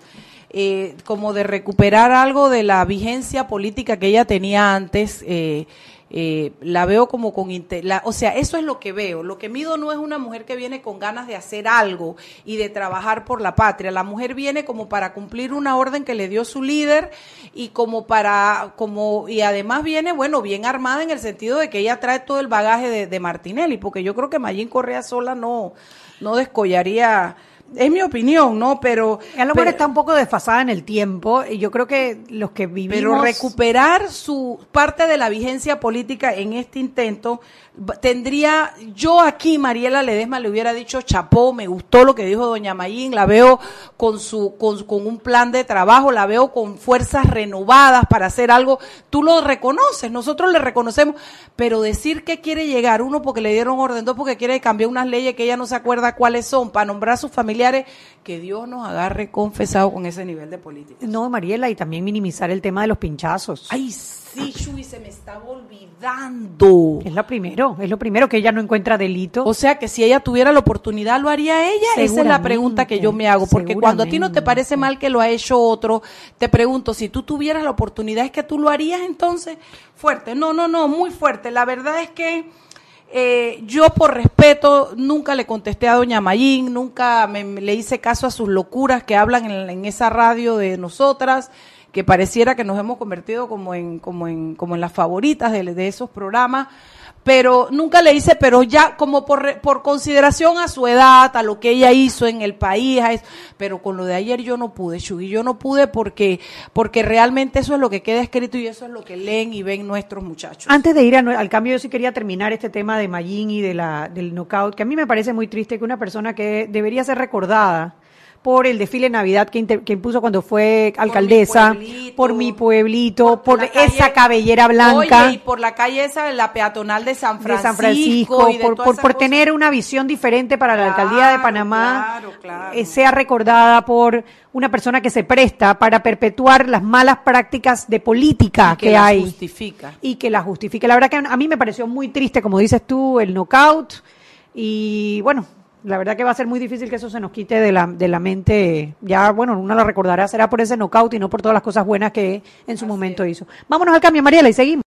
eh, como de recuperar algo de la vigencia política que ella tenía antes. Eh, eh, la veo como con la, o sea eso es lo que veo lo que mido no es una mujer que viene con ganas de hacer algo y de trabajar por la patria la mujer viene como para cumplir una orden que le dio su líder y como para como y además viene bueno bien armada en el sentido de que ella trae todo el bagaje de, Martinelli porque yo creo que Mayín Correa sola no no descollaría es mi opinión, ¿no? Pero... A lo mejor está un poco desfasada en el tiempo y yo creo que los que vivimos... Pero recuperar su parte de la vigencia política en este intento tendría, yo aquí, Mariela Ledesma, le hubiera dicho chapó, me gustó lo que dijo doña Mayín, la veo con, su, con, con un plan de trabajo, la veo con fuerzas renovadas para hacer algo, tú lo reconoces, nosotros le reconocemos, pero decir que quiere llegar, uno porque le dieron orden, dos porque quiere cambiar unas leyes que ella no se acuerda cuáles son, para nombrar a sus familiares, que Dios nos agarre confesado con ese nivel de política. No, Mariela, y también minimizar el tema de los pinchazos. Ay, Sí, Chuy, se me estaba olvidando. Es lo primero, es lo primero que ella no encuentra delito. O sea que si ella tuviera la oportunidad, ¿lo haría ella? Esa es la pregunta que yo me hago. Porque cuando a ti no te parece mal que lo ha hecho otro, te pregunto, si tú tuvieras la oportunidad, ¿es que tú lo harías entonces? Fuerte. No, no, no, muy fuerte. La verdad es que Eh, yo por respeto nunca le contesté a doña Mayín, nunca me, le hice caso a sus locuras que hablan en, en esa radio de nosotras, que pareciera que nos hemos convertido como en, como en, como en las favoritas de esos programas. Pero nunca le hice, pero ya como por, por consideración a su edad, a lo que ella hizo en el país, a eso- pero con lo de ayer yo no pude, Chugui, yo no pude porque, porque realmente eso es lo que queda escrito y eso es lo que leen y ven nuestros muchachos. Antes de ir al cambio, yo sí quería terminar este tema de Mayín y de la, del knockout, que a mí me parece muy triste que una persona que debería ser recordada por el desfile de Navidad que, inter- que impuso cuando fue alcaldesa, pueblito, por mi pueblito, por, esa cabellera blanca Oye, y por la calle esa, la peatonal de San de Francisco. San Francisco, y de por, por, tener una visión diferente para la alcaldía de Panamá, claro, claro. eh, sea recordada por una persona que se presta para perpetuar las malas prácticas de política Y que que, las hay justifica. y que la justifique. La verdad que a mí me pareció muy triste, como dices tú, el knockout y bueno. La verdad que va a ser muy difícil que eso se nos quite de la, de la mente. Ya, bueno, uno la recordará, será por ese knockout y no por todas las cosas buenas que en su momento hizo. Vámonos al cambio, Mariela, y seguimos.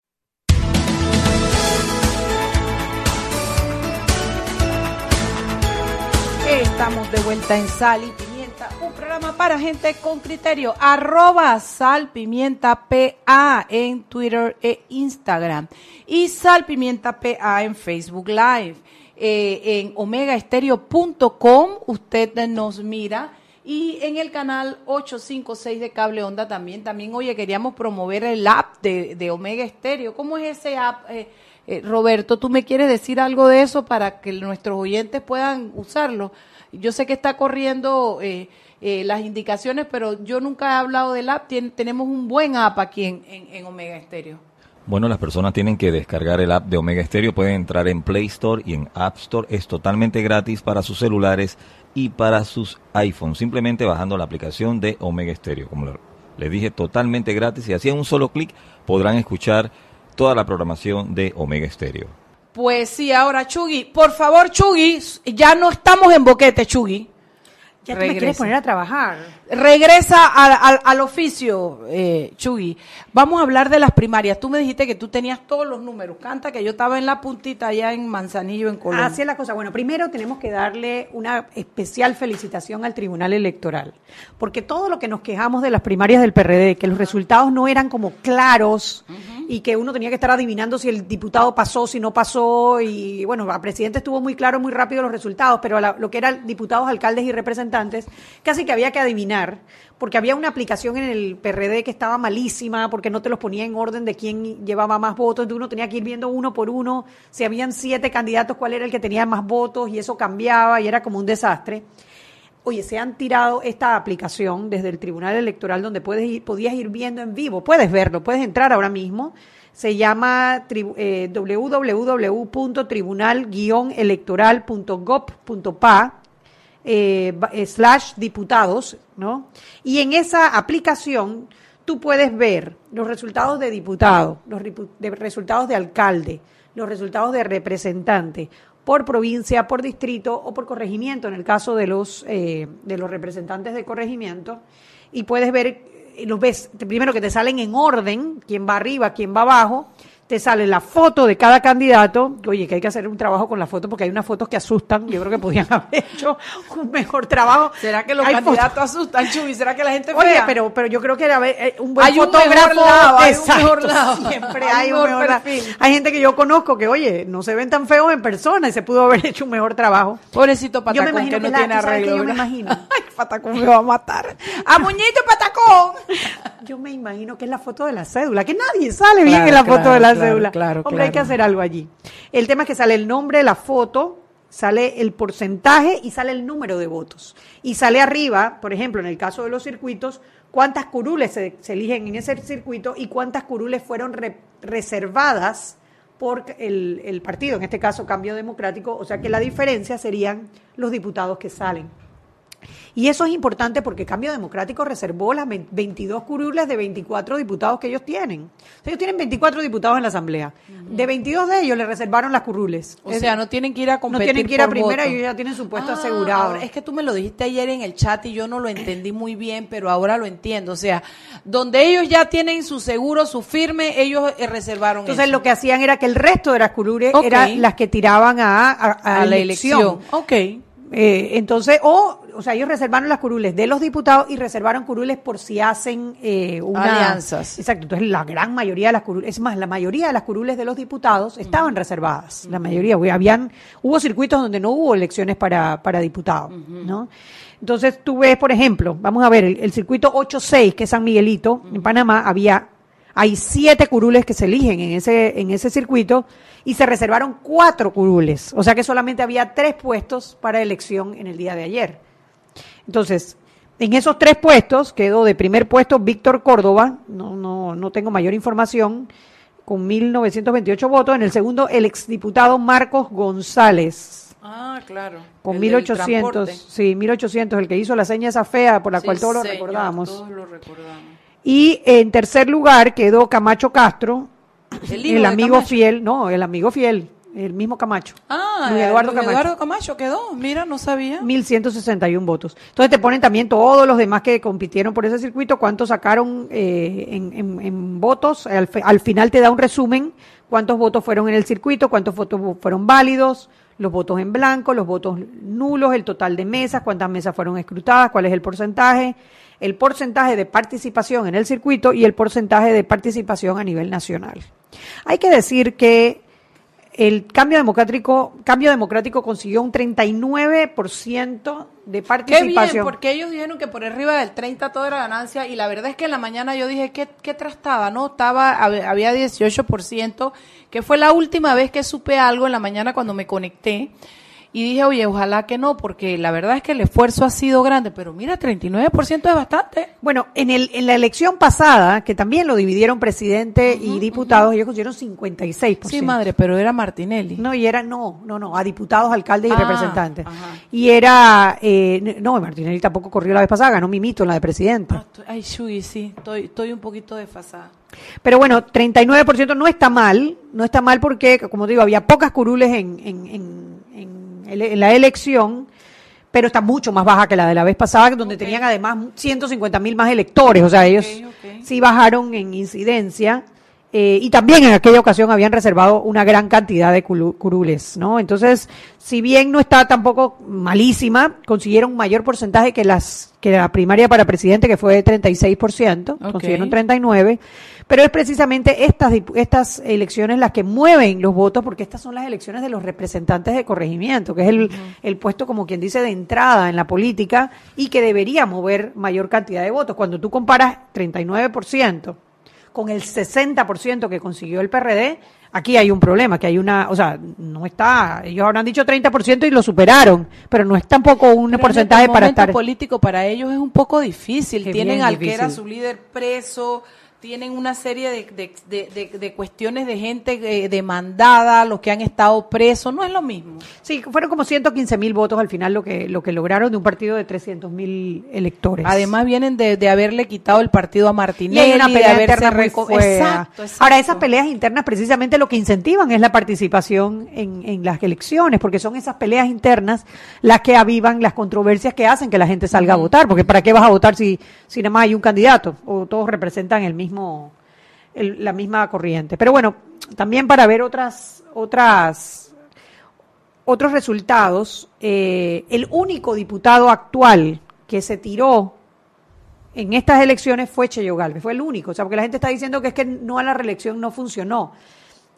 Estamos de vuelta en Sal y Pimienta, un programa para gente con criterio. Arroba Sal Pimienta PA en Twitter e Instagram. Y Sal Pimienta PA en Facebook Live. Eh, en omegaestereo.com usted nos mira. Y en el canal 856 de Cable Onda también. También, oye, queríamos promover el app de, de Omega Estéreo. ¿Cómo es ese app? Eh, eh, Roberto, ¿tú me quieres decir algo de eso para que nuestros oyentes puedan usarlo? Yo sé que está corriendo eh, eh, las indicaciones, pero yo nunca he hablado del app. Tenemos un buen app aquí en, en- en Omega Estéreo. Bueno, las personas tienen que descargar el app de Omega Stereo, pueden entrar en Play Store y en App Store, es totalmente gratis para sus celulares y para sus iPhones, simplemente bajando la aplicación de Omega Stereo, como le- les dije, totalmente gratis y así en un solo clic podrán escuchar toda la programación de Omega Stereo. Pues sí, ahora Chugui, por favor Chugui, ya no estamos en boquete Chugui. Ya tú me quieres poner a trabajar. Regresa al, al- al oficio, eh, Chugui. Vamos a hablar de las primarias. Tú me dijiste que tú tenías todos los números. Canta que yo estaba en la puntita allá en Manzanillo, en Colombia. Así es la cosa. Bueno, primero tenemos que darle una especial felicitación al Tribunal Electoral, porque todo lo que nos quejamos de las primarias del PRD, que los resultados no eran como claros y que uno tenía que estar adivinando si el diputado pasó, si no pasó, y bueno, al presidente estuvo muy claro, muy rápido los resultados, pero a la- lo que eran diputados, alcaldes y representantes, casi que había que adivinar, porque había una aplicación en el PRD que estaba malísima, porque no te los ponía en orden de quién llevaba más votos, entonces uno tenía que ir viendo uno por uno, si habían siete candidatos, cuál era el que tenía más votos, y eso cambiaba, y era como un desastre. Oye, se han tirado esta aplicación desde el Tribunal Electoral donde puedes ir, podías ir viendo en vivo, puedes verlo, puedes entrar ahora mismo. Se llama eh, www.tribunal-electoral.gov.pa eh, eh, slash diputados, ¿no? Y en esa aplicación tú puedes ver los resultados de diputado, los resultados de alcalde, los resultados de representante por provincia, por distrito o por corregimiento, en el caso de los eh, de los representantes de corregimiento, y puedes ver, eh, los ves primero que te salen en orden, quién va arriba, quién va abajo, te sale la foto de cada candidato. Oye, que hay que hacer un trabajo con la foto porque hay unas fotos que asustan. Yo creo que podían [laughs] haber hecho un mejor trabajo. ¿Será que los Hay candidatos asustan, Chugui? ¿Será que la gente Oye, fea? pero, pero yo creo que era eh, un buen Hay un fotógrafo. mejor lado, hay un mejor lado. [laughs] Siempre Hay hay un mejor mejor lado. perfil. Hay gente que yo conozco que, oye, no se ven tan feos en persona y se pudo haber hecho un mejor trabajo. Pobrecito Yo Patacón me imagino que no la- tiene ¿tú sabes qué arreglo. yo me imagino? [laughs] Ay, Patacón me va a matar. ¡A Muñito Patacón! Yo me imagino que es la foto de la cédula, que nadie sale bien Claro, en la claro, foto de la claro, cédula. claro, Hombre, hay que claro. hacer algo allí. El tema es que sale el nombre, la foto, sale el porcentaje y sale el número de votos. Y sale arriba, por ejemplo, en el caso de los circuitos, cuántas curules se, se eligen en ese circuito y cuántas curules fueron re- reservadas por el, el partido, en este caso Cambio Democrático, o sea que la diferencia serían los diputados que salen. Y eso es importante porque Cambio Democrático reservó las 22 curules de 24 diputados que ellos tienen. ellos tienen 24 diputados en la Asamblea. De 22 de ellos le reservaron las curules. O sea, no tienen que ir a competir No tienen que ir a primera y ellos ya tienen su puesto Ah, asegurado. ahora, es que tú me lo dijiste ayer en el chat y yo no lo entendí muy bien, pero ahora lo entiendo. O sea, donde ellos ya tienen su seguro, su firme, ellos eh, reservaron Entonces eso. lo que hacían era que el resto de las curules eran las que tiraban a, a- a a la elección. elección. Ok. Eh, entonces, o, o sea, ellos reservaron las curules de los diputados y reservaron curules por si hacen eh, una... Alianzas. Exacto. Entonces, la gran mayoría de las curules, es más, la mayoría de las curules de los diputados estaban reservadas. La mayoría, porque habían, hubo circuitos donde no hubo elecciones para, para diputados, ¿no? Entonces, tú ves, por ejemplo, vamos a ver, el, el circuito 8-6, que es San Miguelito, en Panamá, había hay siete curules que se eligen en ese, en ese circuito y se reservaron cuatro curules. O sea que solamente había tres puestos para elección en el día de ayer. Entonces, en esos tres puestos quedó de primer puesto Víctor Córdoba, no, no, no tengo mayor información, con 1.928 votos. En el segundo, el exdiputado Marcos González, Ah, claro. con El del 1.800, transporte. sí, 1.800, el que hizo la seña esa fea por la Sí, cual todos lo señor, recordamos. Todos lo recordamos. Y en tercer lugar quedó Camacho Castro, El amigo Camacho. fiel, no, el amigo fiel, el mismo Camacho. Ah, Luis Eduardo Luis Camacho. Eduardo Camacho quedó. Mira, no sabía. 1161 votos. Entonces te ponen también todos los demás que compitieron por ese circuito, cuántos sacaron eh, en, en- en votos. Al, al final te da un resumen, cuántos votos fueron en el circuito, cuántos votos fueron válidos, los votos en blanco, los votos nulos, el total de mesas, cuántas mesas fueron escrutadas, cuál es el porcentaje, el porcentaje de participación en el circuito y el porcentaje de participación a nivel nacional. Hay que decir que el cambio democrático, cambio democrático consiguió un 39% de Qué participación. bien, porque ellos dijeron que por arriba del 30 todo era ganancia y la verdad es que en la mañana yo dije, ¿qué, qué trastada? ¿No? Estaba, hab- había 18%, que fue la última vez que supe algo en la mañana cuando me conecté. Y dije, oye, ojalá que no, porque la verdad es que el esfuerzo ha sido grande, pero mira, 39% es bastante. Bueno, en, el, en la elección pasada, que también lo dividieron presidente y diputados, ellos consiguieron 56%. Sí, madre, pero era Martinelli. No, y era, no, no, no, a diputados, alcaldes y Ah, representantes. ajá. Y era, eh, no, Martinelli tampoco corrió la vez pasada, ganó Mimito en la de presidente. Ah, Ay, Shugi, sí, estoy, estoy un poquito desfasada. Pero bueno, 39% no está mal, no está mal porque, como digo, había pocas curules en, en, en, en ele- en la elección, pero está mucho más baja que la de la vez pasada, donde tenían además 150 mil más electores, o sea, ellos sí bajaron en incidencia. Eh, y también en aquella ocasión habían reservado una gran cantidad de curules, ¿no? Entonces, si bien no está tampoco malísima, consiguieron un mayor porcentaje que las que la primaria para presidente, que fue de 36%, Ok. consiguieron 39, pero es precisamente estas estas elecciones las que mueven los votos, porque estas son las elecciones de los representantes de corregimiento, que es el, el puesto, como quien dice, de entrada en la política y que debería mover mayor cantidad de votos. Cuando tú comparas 39% con el 60% que consiguió el PRD, aquí hay un problema, que hay una, o sea, no está, ellos habrán dicho 30% y lo superaron, pero no es tampoco un Pero porcentaje en este para estar... político para ellos es un poco difícil. Tienen al que era su líder preso, tienen una serie de, de, de- de- de cuestiones de gente eh, demandada, los que han estado presos, no es lo mismo. Sí, fueron como 115 mil votos al final lo que, lo que lograron de un partido de 300 mil electores. Además vienen de, de haberle quitado el partido a y Martinelli, hay una de pelea haberse interna reco-. Exacto, exacto. Ahora, esas peleas internas precisamente lo que incentivan es la participación en, en las elecciones, porque son esas peleas internas las que avivan las controversias que hacen que la gente salga a votar, porque ¿para qué vas a votar si, si nada más hay un candidato o todos representan el mismo, el- la misma corriente? Pero bueno, también para ver otras, otras, otros resultados, eh, el único diputado actual que se tiró en estas elecciones fue Cheyo Galvez, fue el único, o sea, porque la gente está diciendo que es que no a la reelección no funcionó.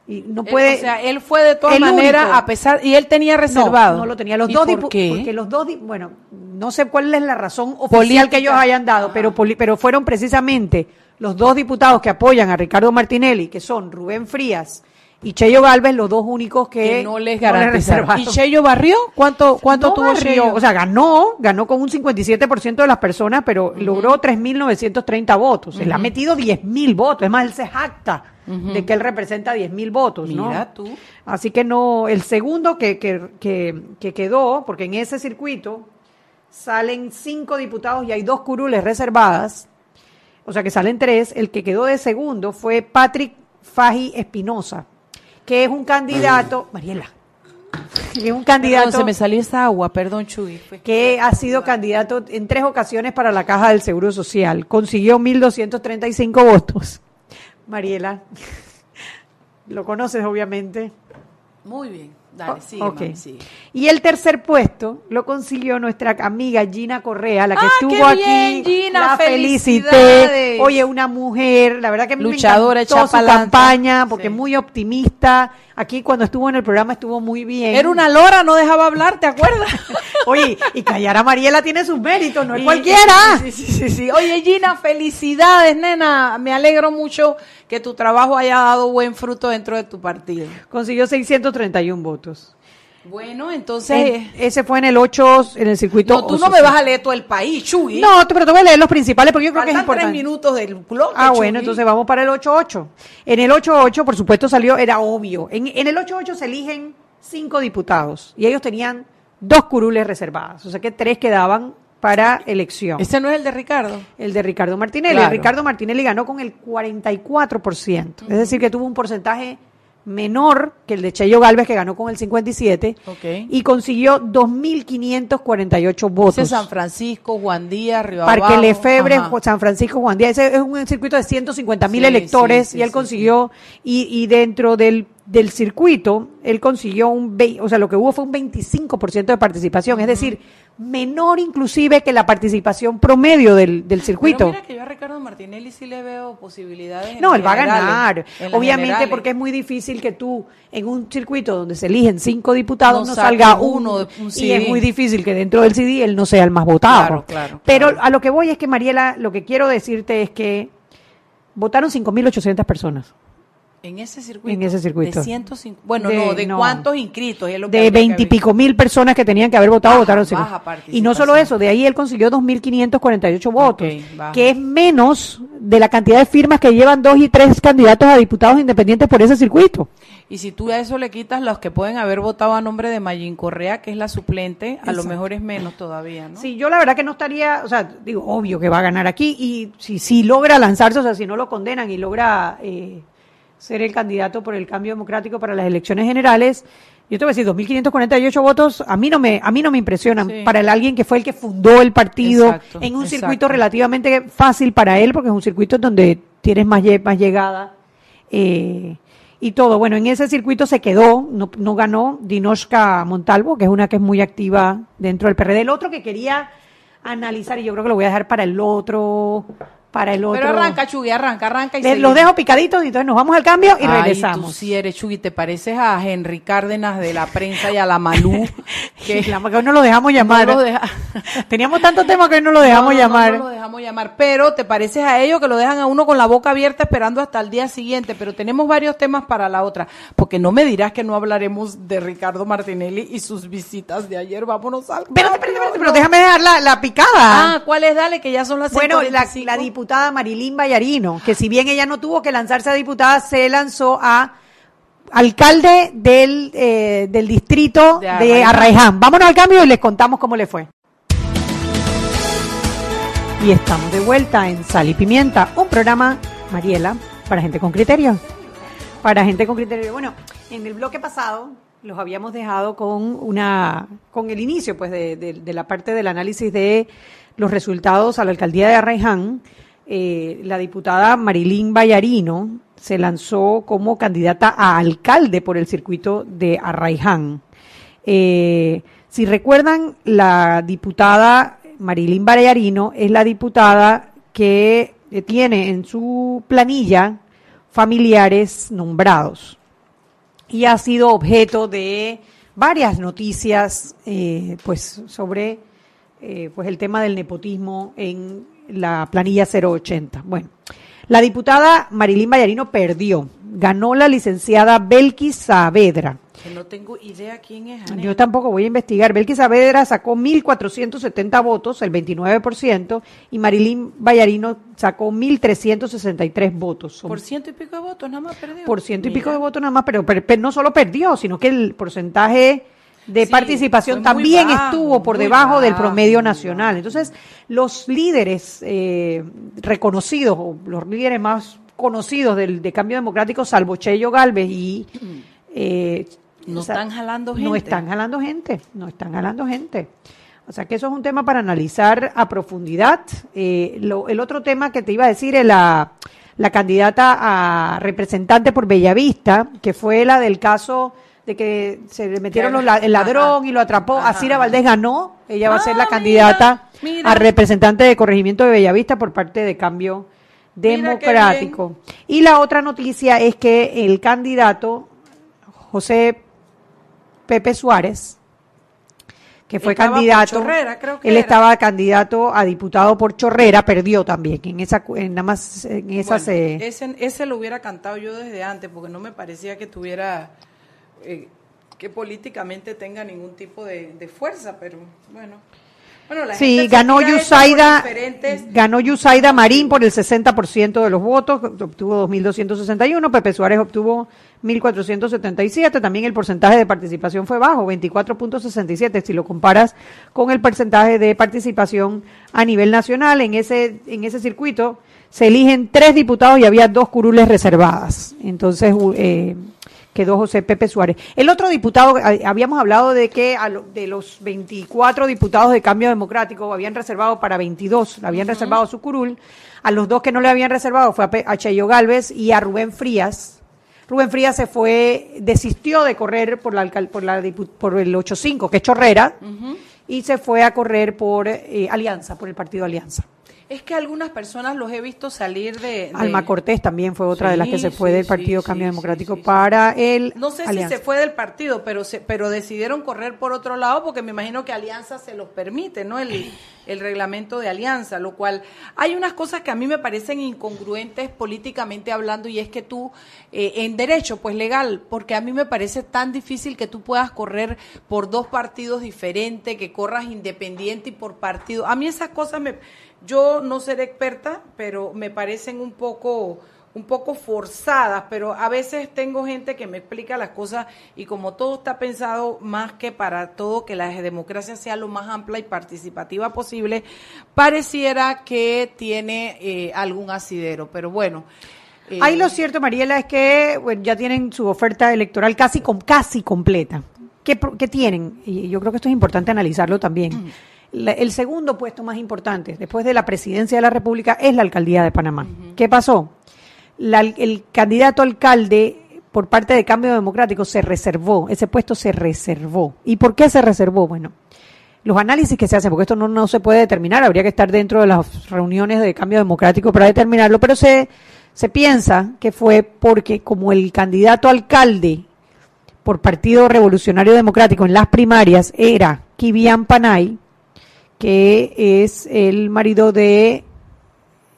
Y no Él- puede o sea, él fue de todas maneras, a pesar, y él tenía reservado. No, no lo tenía. Los ¿Y dos por qué? porque los dos, bueno, no sé cuál es la razón oficial Política. que ellos hayan dado, pero pero fueron precisamente los dos diputados que apoyan a Ricardo Martinelli, que son Rubén Frías y Cheyo Galvez, los dos únicos que, que no les garantizaron. ¿Y Cheyo barrió? ¿Cuánto, cuánto No tuvo barrió, Cheyo? O sea, ganó, ganó con un 57% de las personas, pero logró 3.930 votos. Él ha metido 10.000 votos. Es más, él se jacta de que él representa 10.000 votos, ¿no? Mira tú. Así que no, el segundo que, que, que, que quedó, porque en ese circuito salen cinco diputados y hay dos curules reservadas, o sea que salen tres, el que quedó de segundo fue Patrick Faji Espinosa, que es un candidato, Mariela, que es un candidato Perdón, se me salió esa agua, perdón, Chuy. Que ha sido candidato en tres ocasiones para la Caja del Seguro Social. Consiguió 1.235 votos. Mariela, [laughs] lo conoces obviamente. Muy bien, dale, sigue, Ok. mami, sigue. Y el tercer puesto lo consiguió nuestra amiga Gina Correa, la que ¡Ah, estuvo qué aquí. Gina! la felicité. Oye, una mujer, la verdad que mí Luchadora, me encantó su campaña, porque Sí. muy optimista. Aquí cuando estuvo en el programa estuvo muy bien. Era una lora, no dejaba hablar, ¿te acuerdas? [laughs] Oye, y callar a Mariela tiene sus méritos, no es Y- cualquiera. Sí, sí, sí, sí. Oye, Gina, felicidades, nena. Me alegro mucho que tu trabajo haya dado buen fruto dentro de tu partido. Consiguió 631 votos. Bueno, entonces... En- ese fue en el 8, en el circuito. no, tú no me vas a leer todo el país, Chuy. No, pero te voy a leer los principales porque yo creo que es Faltan tres importante. minutos del bloque, Ah, Chuy. bueno, entonces vamos para el 8-8. En el 8-8, por supuesto, salió, era obvio. En, en el 8-8 se eligen cinco diputados y ellos tenían dos curules reservadas, o sea que tres quedaban para elección. Ese no es el de Ricardo. El de Ricardo Martinelli. Claro. Ricardo Martinelli ganó con el 44%, es decir, que tuvo un porcentaje menor que el de Cheyo Galvez, que ganó con el 57%, Ok. y consiguió 2.548 votos. Ese es San Francisco, Juan Díaz, Río Parque. Lefebre, Ajá. San Francisco, Juan Díaz. Ese es un circuito de 150 mil Sí, electores sí, sí, y él consiguió, Y, y dentro del, del circuito, él consiguió un, o sea, lo que hubo fue un 25% de participación, es decir, menor inclusive que la participación promedio del, del Pero circuito. mira que yo a Ricardo Martinelli sí le veo posibilidades. No, él va a ganar. Obviamente, generales. porque es muy difícil que tú, en un circuito donde se eligen cinco diputados, No salga uno de un y es muy difícil que dentro del CD él no sea el más votado. Claro, claro, Pero claro. a lo que voy es que, Mariela, lo que quiero decirte es que votaron 5.800 personas. En ese circuito. En ese circuito. De 150. Bueno, De- no, ¿de no. cuántos inscritos? Es lo que De veintipico mil personas que tenían que haber votado, Baja, votaron baja 5. Y no solo eso, de ahí él consiguió 2.548 votos, que es menos de la cantidad de firmas que llevan dos y tres candidatos a diputados independientes por ese circuito. Y si tú a eso le quitas los que pueden haber votado a nombre de Mayín Correa, que es la suplente, a lo mejor es menos todavía, ¿no? Sí, yo la verdad que no estaría, o sea, digo, obvio que va a ganar aquí y si, si logra lanzarse, o sea, si no lo condenan y logra eh, ser el candidato por el cambio democrático para las elecciones generales, yo te voy a decir, 2.548 votos, a mí no me, a mí no me impresionan Sí. para el alguien que fue el que fundó el partido Exacto, en un exacto. circuito relativamente fácil para él, porque es un circuito donde tienes más, más llegada. eh, y todo. Bueno, en ese circuito se quedó, no, no ganó Dinoshka Montalvo, que es una que es muy activa dentro del PRD. El otro que quería analizar, y yo creo que lo voy a dejar para el otro, para el otro. Pero arranca, Chugui, arranca, arranca y Les- los dejo picaditos y entonces nos vamos al cambio y Ay, regresamos. tú sí eres, Chugui, te pareces a Henry Cárdenas de la prensa y a la Malú. [laughs] Que que la- que hoy no lo dejamos llamar. No lo deja- [laughs] Teníamos tantos temas que hoy no lo dejamos No, no, llamar. No, lo dejamos llamar, pero te pareces a ellos que lo dejan a uno con la boca abierta esperando hasta el día siguiente, pero tenemos varios temas para la otra, porque no me dirás que no hablaremos de Ricardo Martinelli y sus visitas de ayer, vámonos al Espérate, espérate, espérate, ¿no? pero déjame dejar la, la picada. Ah, ¿cuál es? Dale, que ya son las Bueno, la, 5:45. la diputada Marilín Vallarino, que si bien ella no tuvo que lanzarse a diputada, se lanzó a alcalde del, eh, del distrito De. Arraiján. Vámonos al cambio y les contamos cómo le fue. Y estamos de vuelta en Sal y Pimienta, un programa, Mariela, para gente con criterio. Para gente con criterio. Bueno, en el bloque pasado los habíamos dejado con una con el inicio pues de, de- de la parte del análisis de los resultados a la alcaldía de Arraiján. Eh, la diputada Marilín Vallarino se lanzó como candidata a alcalde por el circuito de Arraiján. Eh, si recuerdan, la diputada Marilín Vallarino es la diputada que tiene en su planilla familiares nombrados y ha sido objeto de varias noticias eh, pues sobre eh, pues el tema del nepotismo en la planilla 080. Bueno, la diputada Marilín Vallarino perdió, ganó la licenciada Belkis Saavedra. Que no tengo idea quién es. Anel. Yo tampoco voy a investigar. Belkis Saavedra sacó 1.470 votos, el 29%, y Marilín Vallarino sacó 1.363 votos. Por ciento y pico de votos, nada más perdió. por ciento y pico de votos nada más, pero, pero- pero no solo perdió, sino que el porcentaje de Sí, participación también bajo, estuvo por debajo del promedio nacional. Entonces, los líderes eh, reconocidos, o los líderes más conocidos del de cambio democrático, salvo Cheyo Galvez y... eh, No están jalando No gente. están jalando gente, no están jalando gente. O sea que eso es un tema para analizar a profundidad. Eh, lo- el otro tema que te iba a decir es la, la candidata a representante por Bellavista, que fue la del caso de que se le metieron los la- el ladrón Ajá. y lo atrapó. Ajá, Asira. Valdés ganó. Ella va a ser la Ah, candidata mira, a representante de corregimiento de Bellavista por parte de Cambio Democrático. Y la otra noticia es que el candidato José Pepe Suárez, que fue Estaba candidato, Chorrera, creo que él era. estaba candidato a diputado por Chorrera, perdió también en esa, en nada más en esa Bueno, se- ese, ese lo hubiera cantado yo desde antes, porque no me parecía que tuviera, eh, que políticamente tenga ningún tipo de, de fuerza, pero bueno. Bueno, la Sí, gente ganó Yusaida, ganó Yusaida Marín por el 60% de los votos, obtuvo 2.261, Pepe Suárez obtuvo 1.477, también el porcentaje de participación fue bajo, 24.67, si lo comparas con el porcentaje de participación a nivel nacional, en ese, en ese circuito se eligen tres diputados y había dos curules reservadas, entonces eh, quedó José Pepe Suárez. El otro diputado, eh, habíamos hablado de que a lo- de los 24 diputados de Cambio Democrático habían reservado para 22, le habían reservado su curul. A los dos que no le habían reservado fue a, Pe- a Cheyo Galvez y a Rubén Frías. Rubén Frías se fue, desistió de correr por, la, por, la, por el 8-5, que es Chorrera, y se fue a correr por eh, Alianza, por el partido Alianza. Es que algunas personas los he visto salir de... de- Alma Cortés también fue otra de las que se fue sí, del Partido sí, Cambio Democrático para el No sé Alianza. si se fue del partido, pero se, pero decidieron correr por otro lado porque me imagino que Alianza se los permite, ¿no? El, el reglamento de Alianza, lo cual hay unas cosas que a mí me parecen incongruentes políticamente hablando y es que tú eh, en derecho, pues legal, porque a mí me parece tan difícil que tú puedas correr por dos partidos diferentes, que corras independiente y por partido. A mí esas cosas me yo no seré experta, pero me parecen un poco un poco forzadas, pero a veces tengo gente que me explica las cosas y como todo está pensado más que para todo que la democracia sea lo más amplia y participativa posible, pareciera que tiene eh, algún asidero, pero bueno. eh, Ahí lo cierto, Mariela, es que bueno, ya tienen su oferta electoral casi, casi completa. ¿Qué, qué tienen? Y yo creo que esto es importante analizarlo también. [clears throat] La- el segundo puesto más importante, después de la presidencia de la República, es la alcaldía de Panamá. ¿Qué pasó? La- el candidato alcalde por parte de Cambio Democrático se reservó, ese puesto se reservó. ¿Y por qué se reservó? Bueno, los análisis que se hacen, porque esto no, no se puede determinar, habría que estar dentro de las reuniones de cambio democrático para determinarlo, pero se, se piensa que fue porque como el candidato alcalde por Partido Revolucionario Democrático en las primarias era Kivian Panay, que es el marido de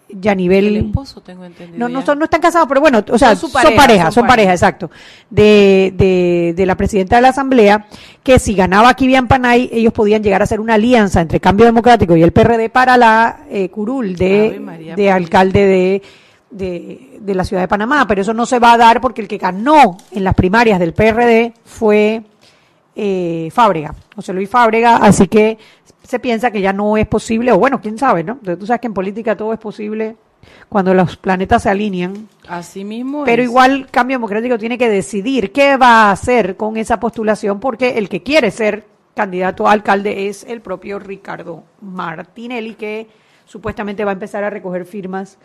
Yanivel. el esposo tengo entendido. No, no, son, no están casados, pero bueno, o sea, Son pareja, son pareja, pareja. exacto. De, de, de la presidenta de la Asamblea, que si ganaba Kivian Panay, ellos podían llegar a hacer una alianza entre Cambio Democrático y el PRD para la eh, curul de, María de alcalde de, de, de la ciudad de Panamá. Pero eso no se va a dar porque el que ganó en las primarias del PRD fue eh, Fábrega, José Luis Fábrega, así que se piensa que ya no es posible, o bueno, quién sabe, ¿no? Entonces, Tú sabes que en política todo es posible cuando los planetas se alinean, Así mismo pero es. igual Cambio Democrático tiene que decidir qué va a hacer con esa postulación, porque el que quiere ser candidato a alcalde es el propio Ricardo Martinelli, que supuestamente va a empezar a recoger firmas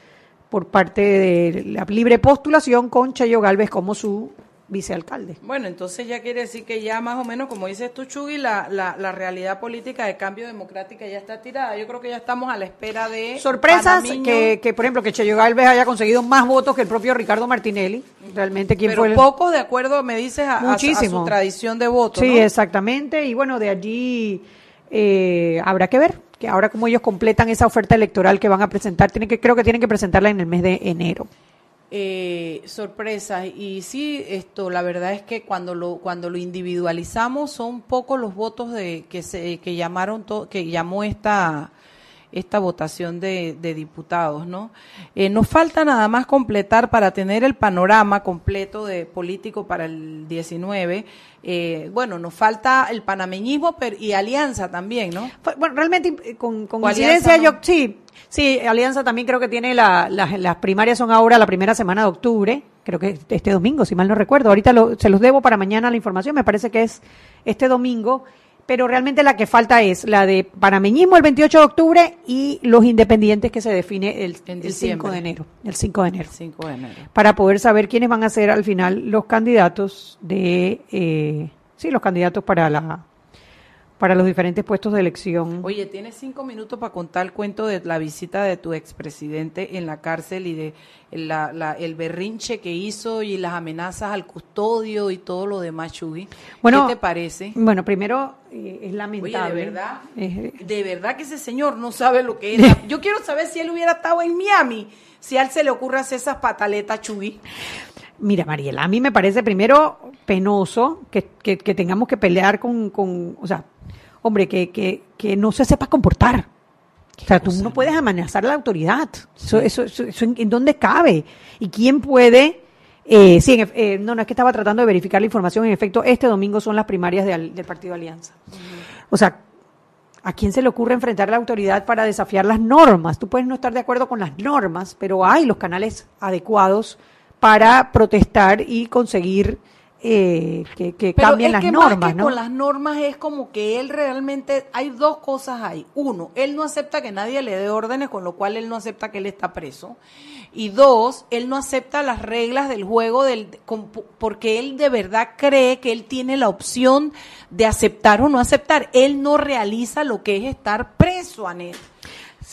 por parte de la libre postulación con Cheyo Galvez como su vicealcalde. Bueno, entonces ya quiere decir que ya más o menos, como dices tú, Chugui, la, la, la realidad política de cambio democrática ya está tirada. Yo creo que ya estamos a la espera de... Sorpresas que, que, por ejemplo, que Cheyo Galvez haya conseguido más votos que el propio Ricardo Martinelli. Realmente, ¿quién Pero fue el- pocos, de acuerdo, me dices, a, a- a Muchísimo. su tradición de voto, Sí, ¿no? exactamente. Y bueno, de allí eh, habrá que ver que ahora como ellos completan esa oferta electoral que van a presentar, tienen que creo que tienen que presentarla en el mes de enero. Eh, sorpresas y sí esto la verdad es que cuando lo cuando lo individualizamos son pocos los votos de que se que llamaron to- que llamó esta esta votación de, de diputados, ¿no? Eh, nos falta nada más completar para tener el panorama completo de político para el 19. Eh, bueno, nos falta el panameñismo pero, y alianza también, ¿no? Bueno, realmente eh, con, con O incidencia Alianza, yo sí, sí, Alianza también creo que tiene la- la- las primarias son ahora la primera semana de octubre, creo que este domingo, si mal no recuerdo. Ahorita lo- se los debo para mañana la información, me parece que es este domingo, pero realmente la que falta es la de panameñismo el 28 de octubre y los independientes que se define el, En el diciembre. 5 de enero, el 5 de enero. 5 de enero. para poder saber quiénes van a ser al final los candidatos de eh, sí los candidatos para la para los diferentes puestos de elección Oye, tienes cinco minutos para contar el cuento de la visita de tu expresidente en la cárcel y de la- la- el berrinche que hizo y las amenazas al custodio y todo lo demás, Chugui. Bueno, ¿Qué te parece? bueno primero eh, es Oye, lamentable de verdad, Eh, de verdad que ese señor no sabe lo que es. [laughs] Yo quiero saber si él hubiera estado en Miami, si a él se le ocurre hacer esas pataletas, Chugui. Mira, Mariela, a mí me parece primero penoso que, que- que tengamos que pelear con, con o sea, hombre, que, que, que no se sepa comportar. O sea, tú no puedes amenazar a la autoridad. Eso, eso, eso- eso en, en dónde cabe? ¿Y quién puede? Eh, sí, en eh, no, no es que estaba tratando de verificar la información. En efecto, este domingo son las primarias de al- del Partido Alianza. O sea, ¿A quién se le ocurre enfrentar a la autoridad para desafiar las normas? Tú puedes no estar de acuerdo con las normas, pero hay los canales adecuados para protestar y conseguir eh, que, que Pero cambien es las que normas, más que ¿no? con las normas es como que él realmente hay dos cosas ahí. Uno, él no acepta que nadie le dé órdenes, con lo cual él no acepta que él está preso. Y dos, él no acepta las reglas del juego del con- porque él de verdad cree que él tiene la opción de aceptar o no aceptar. Él no realiza lo que es estar preso, Anet.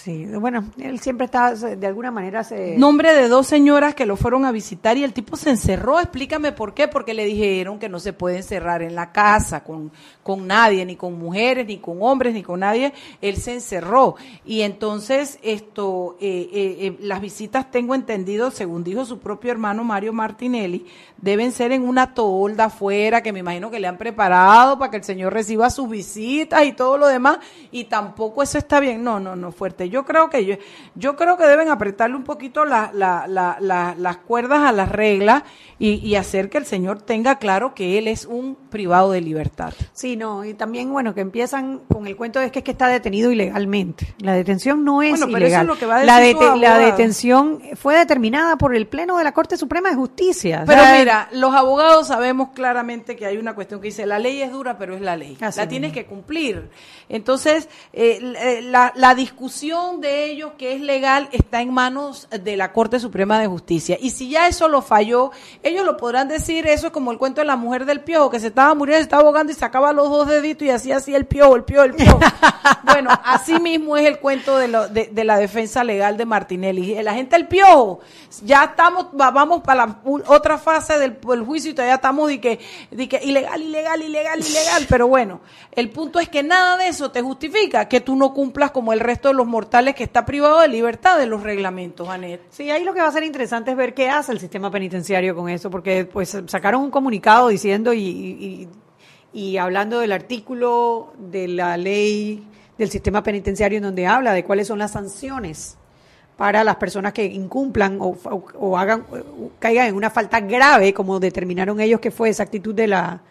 Sí, bueno, él siempre está, de alguna manera se... Nombre de dos señoras que lo fueron a visitar y el tipo se encerró. Explícame por qué. Porque le dijeron que no se puede encerrar en la casa con, con nadie, ni con mujeres, ni con hombres, ni con nadie. Él se encerró. Y entonces, esto, eh, eh, eh, las visitas, tengo entendido, según dijo su propio hermano Mario Martinelli, deben ser en una tolda afuera, que me imagino que le han preparado para que el señor reciba sus visitas y todo lo demás. Y tampoco eso está bien. No, no, no, fuerte. Yo creo que yo, yo creo que deben apretarle un poquito la- la- la- la- las cuerdas a las reglas y, y hacer que el señor tenga claro que él es un privado de libertad. Sí, no, y también, bueno, que empiezan con el cuento de que es que está detenido ilegalmente. La detención no es Bueno, pero eso es ilegal. lo que va a la, decir la detención fue determinada por el Pleno de la Corte Suprema de Justicia. O Pero sea, mira, los abogados sabemos claramente que hay una cuestión que dice, la ley es dura, pero es la ley. Así la tienes que cumplir. Entonces, eh, la, la discusión de ellos que es legal está en manos de la Corte Suprema de Justicia. Y si ya eso lo falló, ellos lo podrán decir, eso es como el cuento de la mujer del piojo, que se estaba muriendo, se estaba ahogando y sacaba los dos deditos y hacía así el piojo, el piojo, el piojo. [laughs] bueno, así mismo es el cuento de, lo- de, de la defensa legal de Martinelli. La gente del piojo, ya estamos, va- vamos para la otra fase del, del juicio y todavía estamos de que, de que ilegal, ilegal, ilegal, ilegal. Pero bueno, el punto es que nada de eso te justifica que tú no cumplas como el resto de los mortales que está privado de libertad de los reglamentos, Anet. Sí, ahí lo que va a ser interesante es ver qué hace el sistema penitenciario con eso, porque pues sacaron un comunicado diciendo y, y, y hablando del artículo de la ley del sistema penitenciario en donde habla de cuáles son las sanciones para las personas que incumplan o, o- o hagan o caigan en una falta grave, como determinaron ellos que fue esa actitud de la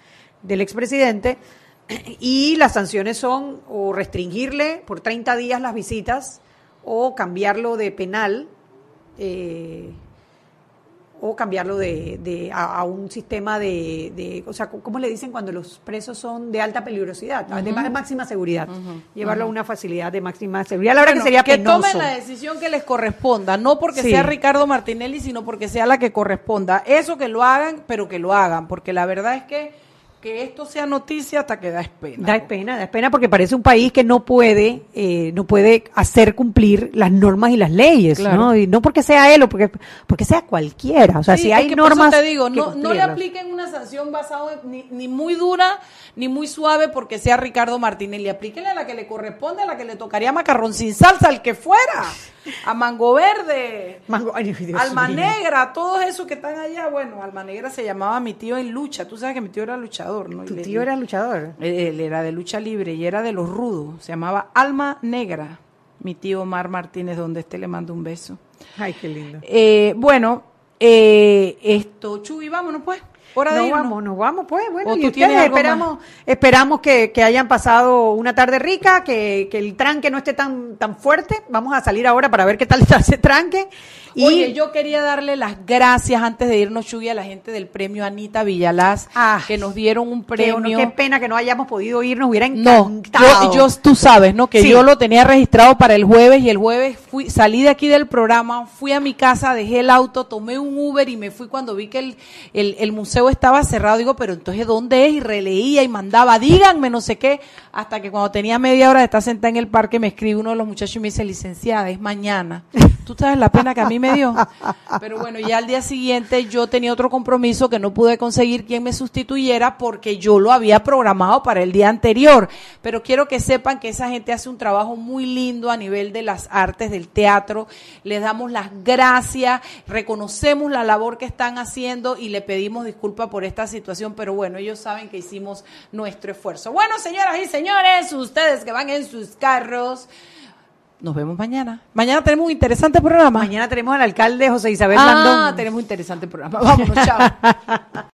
del expresidente. Y las sanciones son o restringirle por 30 días las visitas o cambiarlo de penal eh, o cambiarlo de, de- a, a un sistema de, de- o sea, ¿cómo le dicen cuando los presos son de alta peligrosidad, de ma- máxima seguridad? Llevarlo a una facilidad de máxima seguridad. La verdad Bueno, que sería que penoso. tomen la decisión que les corresponda, no porque Sí. sea Ricardo Martinelli, sino porque sea la que corresponda. Eso que lo hagan, pero que lo hagan, porque la verdad es que que esto sea noticia hasta que da pena. Da pena, da pena porque parece un país que no puede, eh, no puede hacer cumplir las normas y las leyes, Claro. ¿no? Y no porque sea él o porque, porque sea cualquiera. O sea, Sí, si es hay que por eso normas. te digo, que no, no le apliquen una sanción basada ni, ni muy dura ni muy suave porque sea Ricardo Martinelli. Aplíquenle a la que le corresponde, a la que le tocaría macarrón sin salsa, al que fuera, a Mango Verde. [laughs] Mango- ay, Dios Alma mío. Negra, todos esos que están allá, bueno, Alma Negra se llamaba mi tío en lucha, tú sabes que mi tío era luchador, ¿no? Y Tu le- tío era luchador. él, él era de lucha libre y era de los rudos, se llamaba Alma Negra. Mi tío Omar Martínez, donde esté, le mando un beso. Ay, qué lindo. Eh, bueno, eh, esto, Chuy, vámonos pues. Hora de Nos irnos. vamos, nos vamos, pues. Bueno, ¿O y tú ustedes esperamos, esperamos que, que hayan pasado una tarde rica, que, que el tranque no esté tan, tan fuerte. Vamos a salir ahora para ver qué tal [laughs] está ese tranque. Y Oye, yo quería darle las gracias antes de irnos, Chuy, a la gente del premio Anita Villalaz, Ah, que nos dieron un premio. qué pena que no hayamos podido ir, nos hubiera No, encantado. yo, yo- tú sabes, ¿no? Que Sí. yo lo tenía registrado para el jueves y el jueves fui, salí de aquí del programa, fui a mi casa, dejé el auto, tomé un Uber y me fui cuando vi que el, el, el museo estaba cerrado. Digo, pero entonces ¿dónde es? Y releía y mandaba, díganme, no sé qué. Hasta que cuando tenía media hora de estar sentada en el parque, me escribe uno de los muchachos y me dice, licenciada, es mañana. Tú sabes la pena que a mí me dio. Pero bueno, ya al día siguiente yo tenía otro compromiso que no pude conseguir quien me sustituyera porque yo lo había programado para el día anterior. Pero quiero que sepan que esa gente hace un trabajo muy lindo a nivel de las artes del teatro. Les damos las gracias, reconocemos la labor que están haciendo y le pedimos disculpas por esta situación, pero bueno, ellos saben que hicimos nuestro esfuerzo. Bueno, señoras y señores, ustedes que van en sus carros, nos vemos mañana. Mañana tenemos un interesante programa. Mañana tenemos al alcalde José Isabel Ah, Blandón. tenemos un interesante programa. Vámonos, chao. [laughs]